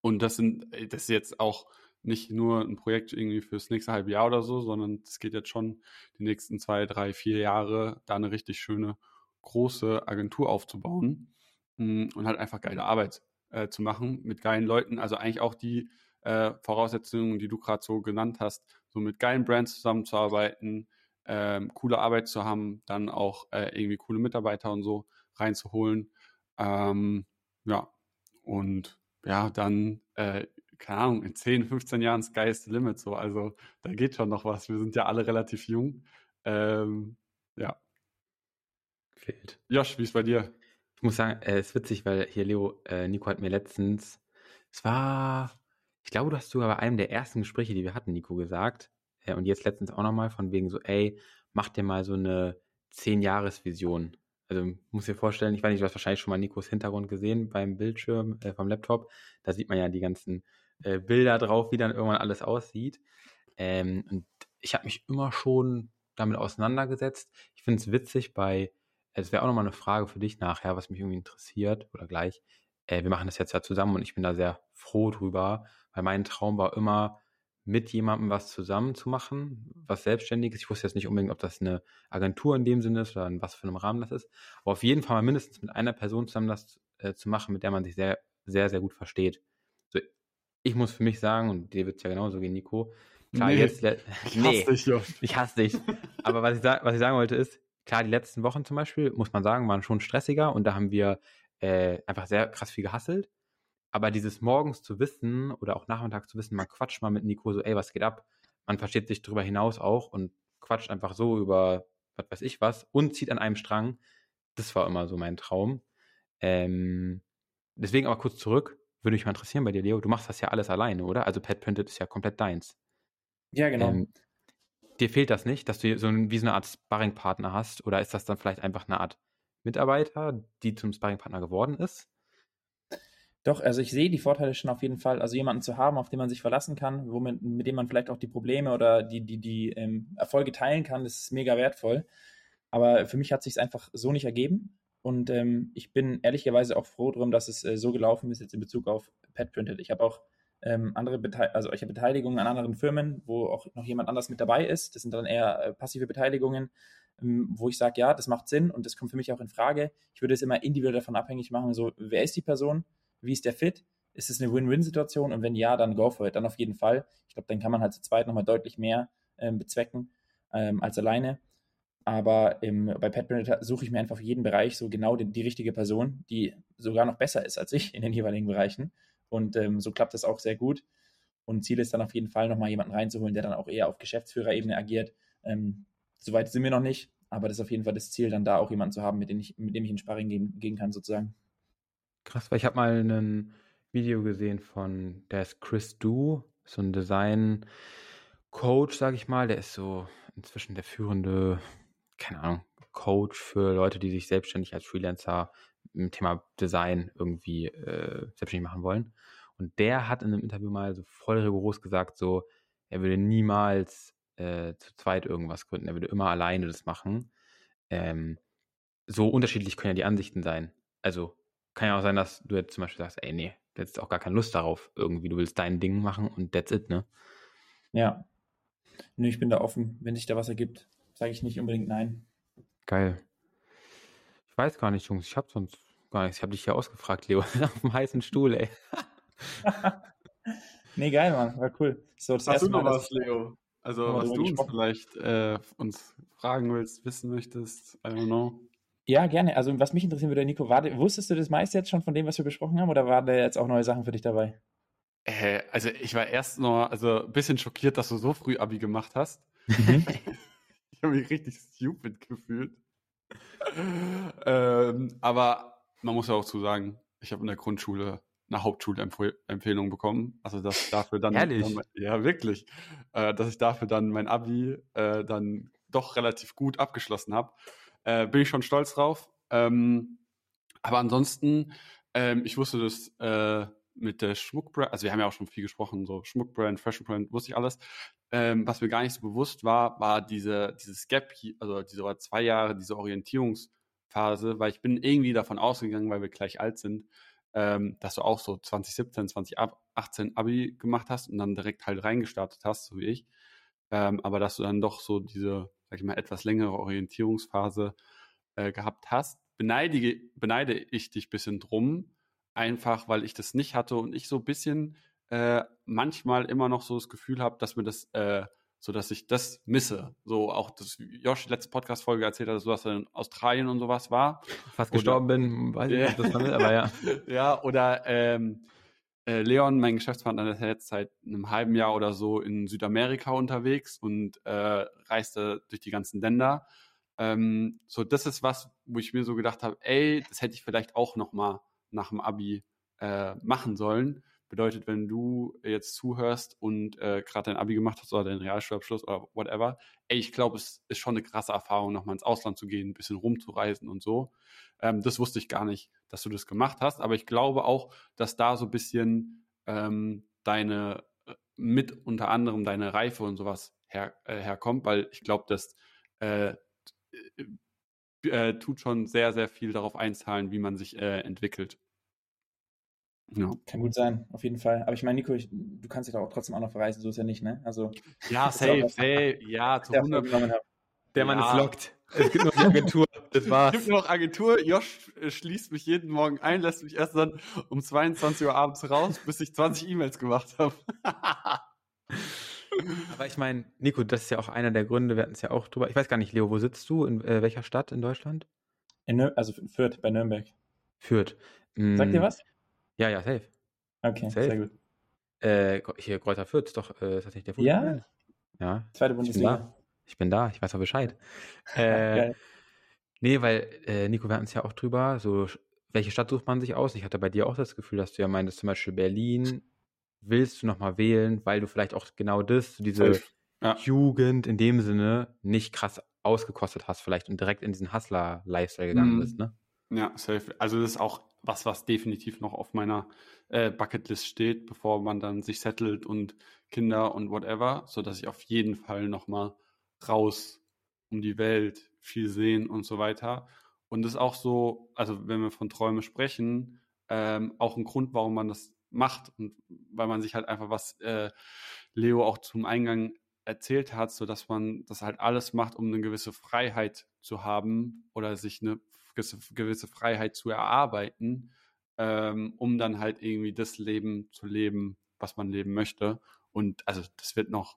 Und das sind, das ist jetzt auch nicht nur ein Projekt irgendwie fürs nächste halbe Jahr oder so, sondern es geht jetzt schon die nächsten zwei, drei, vier Jahre, da eine richtig schöne große Agentur aufzubauen mm, und halt einfach geile Arbeit äh, zu machen mit geilen Leuten. Also eigentlich auch die äh, Voraussetzungen, die du gerade so genannt hast, so mit geilen Brands zusammenzuarbeiten, ähm, coole Arbeit zu haben, dann auch äh, irgendwie coole Mitarbeiter und so reinzuholen. Ähm, ja, und ja, dann äh, keine Ahnung, in 10, 15 Jahren Sky is the limit. So. Also da geht schon noch was. Wir sind ja alle relativ jung. Ähm, ja. Fehlt. Josh, wie ist bei dir? Ich muss sagen, äh, es ist witzig, weil hier Leo, äh, Nico hat mir letztens, es war, ich glaube, du hast sogar bei einem der ersten Gespräche, die wir hatten, Nico, gesagt, äh, und jetzt letztens auch nochmal von wegen so, ey, mach dir mal so eine 10-Jahres-Vision. Also muss dir vorstellen, ich weiß nicht, du hast wahrscheinlich schon mal Nikos Hintergrund gesehen beim Bildschirm äh, vom Laptop. Da sieht man ja die ganzen äh, Bilder drauf, wie dann irgendwann alles aussieht. Ähm, und ich habe mich immer schon damit auseinandergesetzt. Ich finde es witzig bei, es wäre auch nochmal eine Frage für dich nachher, was mich irgendwie interessiert oder gleich. Äh, wir machen das jetzt ja zusammen und ich bin da sehr froh drüber, weil mein Traum war immer, mit jemandem was zusammen zu machen, was Selbstständiges. Ich wusste jetzt nicht unbedingt, ob das eine Agentur in dem Sinne ist oder in was für einem Rahmen das ist. Aber auf jeden Fall mal mindestens mit einer Person zusammen das äh, zu machen, mit der man sich sehr, sehr, sehr gut versteht. Ich muss für mich sagen, und dir wird es ja genauso gehen, Nico. Klar, nee, jetzt, ich nee, hasse dich, Josh. Ich hasse dich. Aber was ich, was ich sagen wollte ist, klar, die letzten Wochen zum Beispiel, muss man sagen, waren schon stressiger und da haben wir äh, einfach sehr krass viel gehasselt. Aber dieses morgens zu wissen oder auch nachmittags zu wissen, man quatscht mal mit Nico so, ey, was geht ab? Man versteht sich darüber hinaus auch und quatscht einfach so über was weiß ich was und zieht an einem Strang. Das war immer so mein Traum. Ähm, deswegen aber kurz zurück, würde mich mal interessieren bei dir, Leo. Du machst das ja alles alleine, oder? Also Pet Printed ist ja komplett deins. Ja, genau. Ähm, dir fehlt das nicht, dass du so ein, wie so eine Art Sparringpartner hast? Oder ist das dann vielleicht einfach eine Art Mitarbeiter, die zum Sparringpartner geworden ist? Doch, also ich sehe die Vorteile schon auf jeden Fall. Also jemanden zu haben, auf den man sich verlassen kann, womit, mit dem man vielleicht auch die Probleme oder die, die, die ähm, Erfolge teilen kann, das ist mega wertvoll. Aber für mich hat sich einfach so nicht ergeben. Und ähm, ich bin ehrlicherweise auch froh drum, dass es äh, so gelaufen ist jetzt in Bezug auf Pet Printed. Ich habe auch ähm, andere Bete also ich habe Beteiligungen an anderen Firmen, wo auch noch jemand anders mit dabei ist. Das sind dann eher äh, passive Beteiligungen, ähm, wo ich sage, ja, das macht Sinn und das kommt für mich auch in Frage. Ich würde es immer individuell davon abhängig machen, so wer ist die Person, wie ist der Fit? Ist es eine Win-Win-Situation? Und wenn ja, dann go for it. Dann auf jeden Fall. Ich glaube, dann kann man halt zu zweit nochmal deutlich mehr ähm, bezwecken ähm, als alleine. Aber im, bei Pet suche ich mir einfach für jeden Bereich so genau die, die, richtige Person, die sogar noch besser ist als ich in den jeweiligen Bereichen. Und ähm, so klappt das auch sehr gut. Und Ziel ist dann auf jeden Fall nochmal jemanden reinzuholen, der dann auch eher auf Geschäftsführerebene agiert. Ähm, Soweit sind wir noch nicht, aber das ist auf jeden Fall das Ziel, dann da auch jemanden zu haben, mit dem ich, mit dem ich in Sparring gehen, gehen kann, sozusagen. Krass, weil ich habe mal ein Video gesehen von, der ist Chris Du, so ein Design-Coach, sage ich mal. Der ist so inzwischen der führende, keine Ahnung, Coach für Leute, die sich selbstständig als Freelancer im Thema Design irgendwie äh, selbstständig machen wollen. Und der hat in einem Interview mal so voll rigoros gesagt, so, er würde niemals äh, zu zweit irgendwas gründen, er würde immer alleine das machen. Ähm, so unterschiedlich können ja die Ansichten sein. Also kann ja auch sein, dass du jetzt zum Beispiel sagst, ey, nee, du hast auch gar keine Lust darauf irgendwie. Du willst dein Ding machen und that's it, ne? Ja. Nö, ich bin da offen. Wenn sich da was ergibt, sage ich nicht unbedingt nein. Geil. Ich weiß gar nicht, Jungs. Ich habe sonst gar nichts. Ich habe dich hier ausgefragt, Leo. Auf dem heißen Stuhl, ey. nee, geil, Mann. War cool. So, das Hast du noch Mal, was, Leo? Also, was du uns vielleicht äh, uns fragen willst, wissen möchtest, I don't know. Ja, gerne. Also was mich interessieren würde, Nico, war, wusstest du das meiste jetzt schon von dem, was wir besprochen haben, oder waren da jetzt auch neue Sachen für dich dabei? Äh, also ich war erst noch also ein bisschen schockiert, dass du so früh Abi gemacht hast. Ich habe mich richtig stupid gefühlt. ähm, aber man muss ja auch zu sagen, ich habe in der Grundschule eine Hauptschulempfehlung bekommen. Also dass ich dafür dann? Dann, ja wirklich, äh, dass ich dafür dann mein Abi äh, dann doch relativ gut abgeschlossen habe. Äh, bin ich schon stolz drauf. Ähm, aber ansonsten, ähm, ich wusste das äh, mit der Schmuckbrand, also wir haben ja auch schon viel gesprochen, so Schmuckbrand, Fashion Brand, wusste ich alles. Ähm, was mir gar nicht so bewusst war, war diese, dieses Gap, also diese zwei Jahre, diese Orientierungsphase, weil ich bin irgendwie davon ausgegangen, weil wir gleich alt sind, ähm, dass du auch so 2017, 2018 Abi gemacht hast und dann direkt halt reingestartet hast, so wie ich. Ähm, aber dass du dann doch so diese sag ich mal, etwas längere Orientierungsphase äh, gehabt hast, beneide, beneide ich dich ein bisschen drum, einfach weil ich das nicht hatte und ich so ein bisschen äh, manchmal immer noch so das Gefühl habe, dass mir das, äh, so dass ich das misse. So auch das Josh letzte Podcast-Folge erzählt hat, dass du das in Australien und sowas war. Fast oder, gestorben bin, weiß ich nicht, ob das damit, aber ja. ja, oder ähm, äh, Leon, mein Geschäftspartner, der ist jetzt seit einem halben Jahr oder so in Südamerika unterwegs und äh, reiste durch die ganzen Länder. Ähm, so, das ist was, wo ich mir so gedacht habe, ey, das hätte ich vielleicht auch noch mal nach dem Abi äh, machen sollen. Bedeutet, wenn du jetzt zuhörst und äh, gerade dein Abi gemacht hast oder deinen Realschulabschluss oder whatever, ey, ich glaube, es ist schon eine krasse Erfahrung, nochmal ins Ausland zu gehen, ein bisschen rumzureisen und so. Ähm, das wusste ich gar nicht, dass du das gemacht hast, aber ich glaube auch, dass da so ein bisschen ähm, deine, äh, mit unter anderem deine Reife und sowas her, äh, herkommt, weil ich glaube, das äh, äh, tut schon sehr, sehr viel darauf einzahlen, wie man sich äh, entwickelt. Ja. Kann gut sein, auf jeden Fall. Aber ich meine, Nico, ich, du kannst ja auch trotzdem auch noch verreisen, so ist ja nicht, ne? Also, ja, safe, safe, ja, zu 100. Der Mann ja. ist lockt. Es gibt nur die Agentur, das war's. Es gibt nur noch Agentur. Josh äh, schließt mich jeden Morgen ein, lässt mich erst dann um 22 Uhr abends raus, bis ich 20 E-Mails gemacht habe. Aber ich meine, Nico, das ist ja auch einer der Gründe, wir hatten es ja auch drüber. Ich weiß gar nicht, Leo, wo sitzt du? In äh, welcher Stadt in Deutschland? In, also Fürth, bei Nürnberg. Fürth. Mm. Sagt ihr was? Ja, ja, safe. Okay, safe. sehr gut. Äh, hier, Kräuter Fürth, ist doch, äh, ist das nicht der Fußball? Ja. Ja. Zweite Bundesliga. Ich bin da, ich weiß auch Bescheid. Äh, nee, weil, äh, Nico, wir hatten es ja auch drüber, so, welche Stadt sucht man sich aus? Ich hatte bei dir auch das Gefühl, dass du ja meintest, zum Beispiel Berlin, willst du nochmal wählen, weil du vielleicht auch genau das, diese ja. Jugend in dem Sinne nicht krass ausgekostet hast, vielleicht und direkt in diesen Hustler-Lifestyle gegangen mhm. bist, ne? Ja, safe. Also das ist auch was, was definitiv noch auf meiner äh, Bucketlist steht, bevor man dann sich settelt und Kinder und whatever, so dass ich auf jeden Fall nochmal raus um die Welt, viel sehen und so weiter. Und das ist auch so, also wenn wir von Träume sprechen, ähm, auch ein Grund, warum man das macht und weil man sich halt einfach was äh, Leo auch zum Eingang erzählt hat, so dass man das halt alles macht, um eine gewisse Freiheit zu haben oder sich eine gewisse Freiheit zu erarbeiten, ähm, um dann halt irgendwie das Leben zu leben, was man leben möchte. Und also das wird noch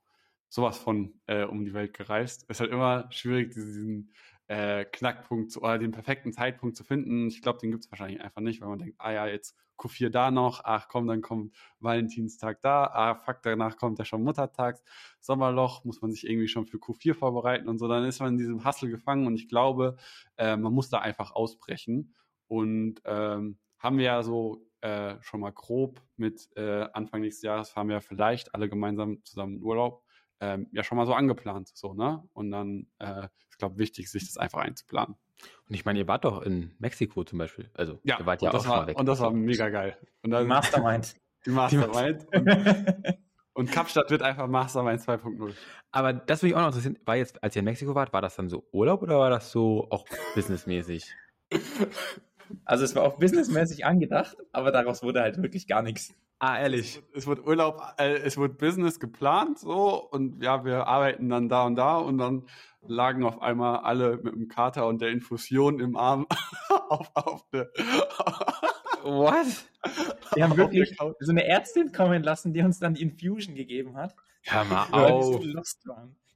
sowas von äh, um die Welt gereist. Es ist halt immer schwierig, diesen äh, Knackpunkt zu, oder den perfekten Zeitpunkt zu finden. Ich glaube, den gibt es wahrscheinlich einfach nicht, weil man denkt, ah ja, jetzt Q4 da noch, ach komm, dann kommt Valentinstag da, ah fuck, danach kommt ja schon Muttertags, Sommerloch, muss man sich irgendwie schon für Q4 vorbereiten und so, dann ist man in diesem Hustle gefangen und ich glaube, äh, man muss da einfach ausbrechen. Und ähm, haben wir ja so äh, schon mal grob mit äh, Anfang nächstes Jahres fahren wir vielleicht alle gemeinsam zusammen in Urlaub ähm, ja schon mal so angeplant. So, ne? Und dann äh, ist, glaube ich, wichtig, sich das einfach einzuplanen. Und ich meine, ihr wart doch in Mexiko zum Beispiel. Also, ja, ihr wart ja auch schon mal weg. Und das war mega geil. Und dann, Mastermind. Die Mastermind. und, und Kapstadt wird einfach Mastermind 2.0. Aber das würde ich auch noch interessieren. War jetzt, als ihr in Mexiko wart, war das dann so Urlaub oder war das so auch businessmäßig? Also es war auch businessmäßig angedacht, aber daraus wurde halt wirklich gar nichts. Ah, ehrlich. Es wird Urlaub, äh, es wird Business geplant so und ja, wir arbeiten dann da und da und dann lagen auf einmal alle mit dem Kater und der Infusion im Arm auf, auf der. What? Wir haben wirklich so eine Ärztin kommen lassen, die uns dann die Infusion gegeben hat. Ja, mal auf.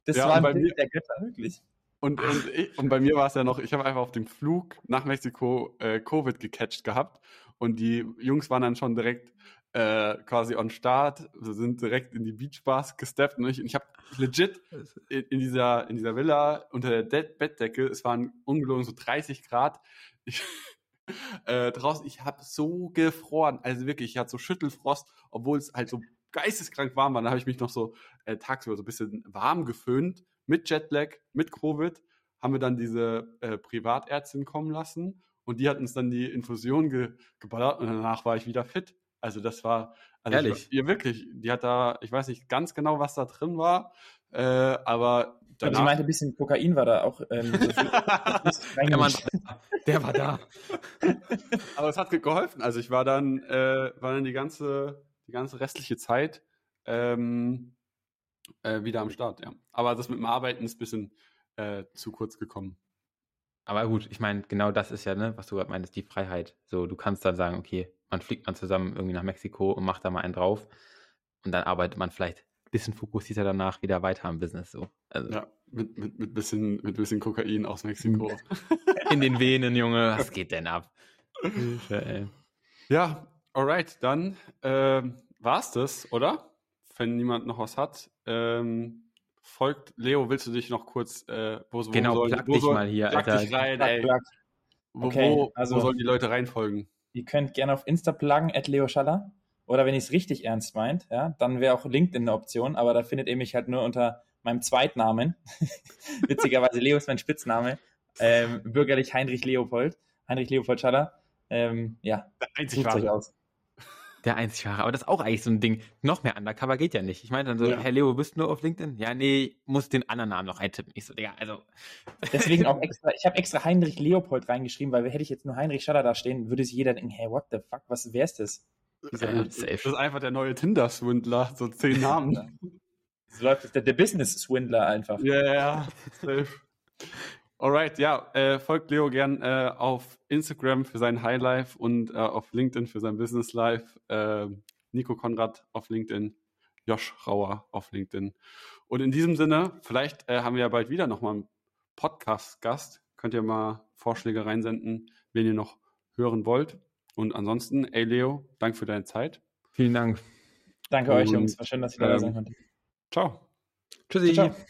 Das ja, war ein Bild der Götter, wirklich. Und, und, ich, und bei mir war es ja noch, ich habe einfach auf dem Flug nach Mexiko äh, Covid gecatcht gehabt und die Jungs waren dann schon direkt äh, quasi on Start, wir sind direkt in die Beachbars gesteppt und ich, und ich habe legit in, in, dieser, in dieser Villa unter der De Bettdecke, es waren ungelogen so 30 Grad, ich, äh, draußen, ich habe so gefroren, also wirklich, ich hatte so Schüttelfrost, obwohl es halt so geisteskrank warm war, da habe ich mich noch so äh, tagsüber so ein bisschen warm geföhnt, mit Jetlag, mit Covid, haben wir dann diese äh, Privatärztin kommen lassen und die hat uns dann die Infusion ge geballert und danach war ich wieder fit. Also das war, also Ehrlich? ja wirklich, die hat da, ich weiß nicht ganz genau, was da drin war, äh, aber danach... Sie meinte, ein bisschen Kokain war da auch. Ähm, der, Mann, der war da. aber es hat geholfen. Also ich war dann, äh, war dann die ganze, die ganze restliche Zeit ähm, äh, wieder am Start, ja. Aber das mit dem Arbeiten ist ein bisschen äh, zu kurz gekommen. Aber gut, ich meine, genau das ist ja, ne, was du gerade meintest, die Freiheit. So, du kannst dann sagen, okay, man fliegt man zusammen irgendwie nach Mexiko und macht da mal einen drauf und dann arbeitet man vielleicht ein bisschen fokussierter danach wieder weiter am Business. So. Also, ja, mit, mit, mit, bisschen, mit bisschen Kokain aus Mexiko. In den Venen, Junge, was geht denn ab? Hilfe, ey. Ja, alright, dann äh, war's das, oder? Wenn niemand noch was hat. Ähm, folgt, Leo, willst du dich noch kurz, äh, wo, genau, wo soll, wo dich soll, mal hier, Alter. Dich rein, ey. Plug. Wo, okay, wo, also, wo sollen die Leute reinfolgen? Ihr könnt gerne auf Insta pluggen, at Leo Schaller. Oder wenn ihr es richtig ernst meint, ja, dann wäre auch LinkedIn eine Option, aber da findet ihr mich halt nur unter meinem Zweitnamen. Witzigerweise, Leo ist mein Spitzname. Ähm, bürgerlich Heinrich Leopold. Heinrich Leopold Schaller. Ähm, ja, einzig euch aus. Der einzig wahre. Aber das ist auch eigentlich so ein Ding. Noch mehr Undercover geht ja nicht. Ich meine dann so, ja. Herr Leo, bist du nur auf LinkedIn? Ja, nee, muss den anderen Namen noch eintippen. Ich so, Digga, also. Deswegen auch extra, ich habe extra Heinrich Leopold reingeschrieben, weil hätte ich jetzt nur Heinrich Schaller da stehen, würde sich jeder denken, hey, what the fuck, was, wer ist das? Ja, das ist einfach der neue Tinder-Swindler, so zehn Namen. so läuft es, der, der Business-Swindler einfach. Ja, yeah, ja, safe. Alright, ja, äh, folgt Leo gern äh, auf Instagram für sein Highlife und äh, auf LinkedIn für sein Business Life. Äh, Nico Konrad auf LinkedIn, Josh Rauer auf LinkedIn. Und in diesem Sinne, vielleicht äh, haben wir ja bald wieder nochmal einen Podcast-Gast. Könnt ihr mal Vorschläge reinsenden, wen ihr noch hören wollt. Und ansonsten, ey Leo, danke für deine Zeit. Vielen Dank. Danke und, euch, Jungs. War schön, dass ich dabei ähm, sein konnte. Ciao. Tschüssi. Ciao. ciao.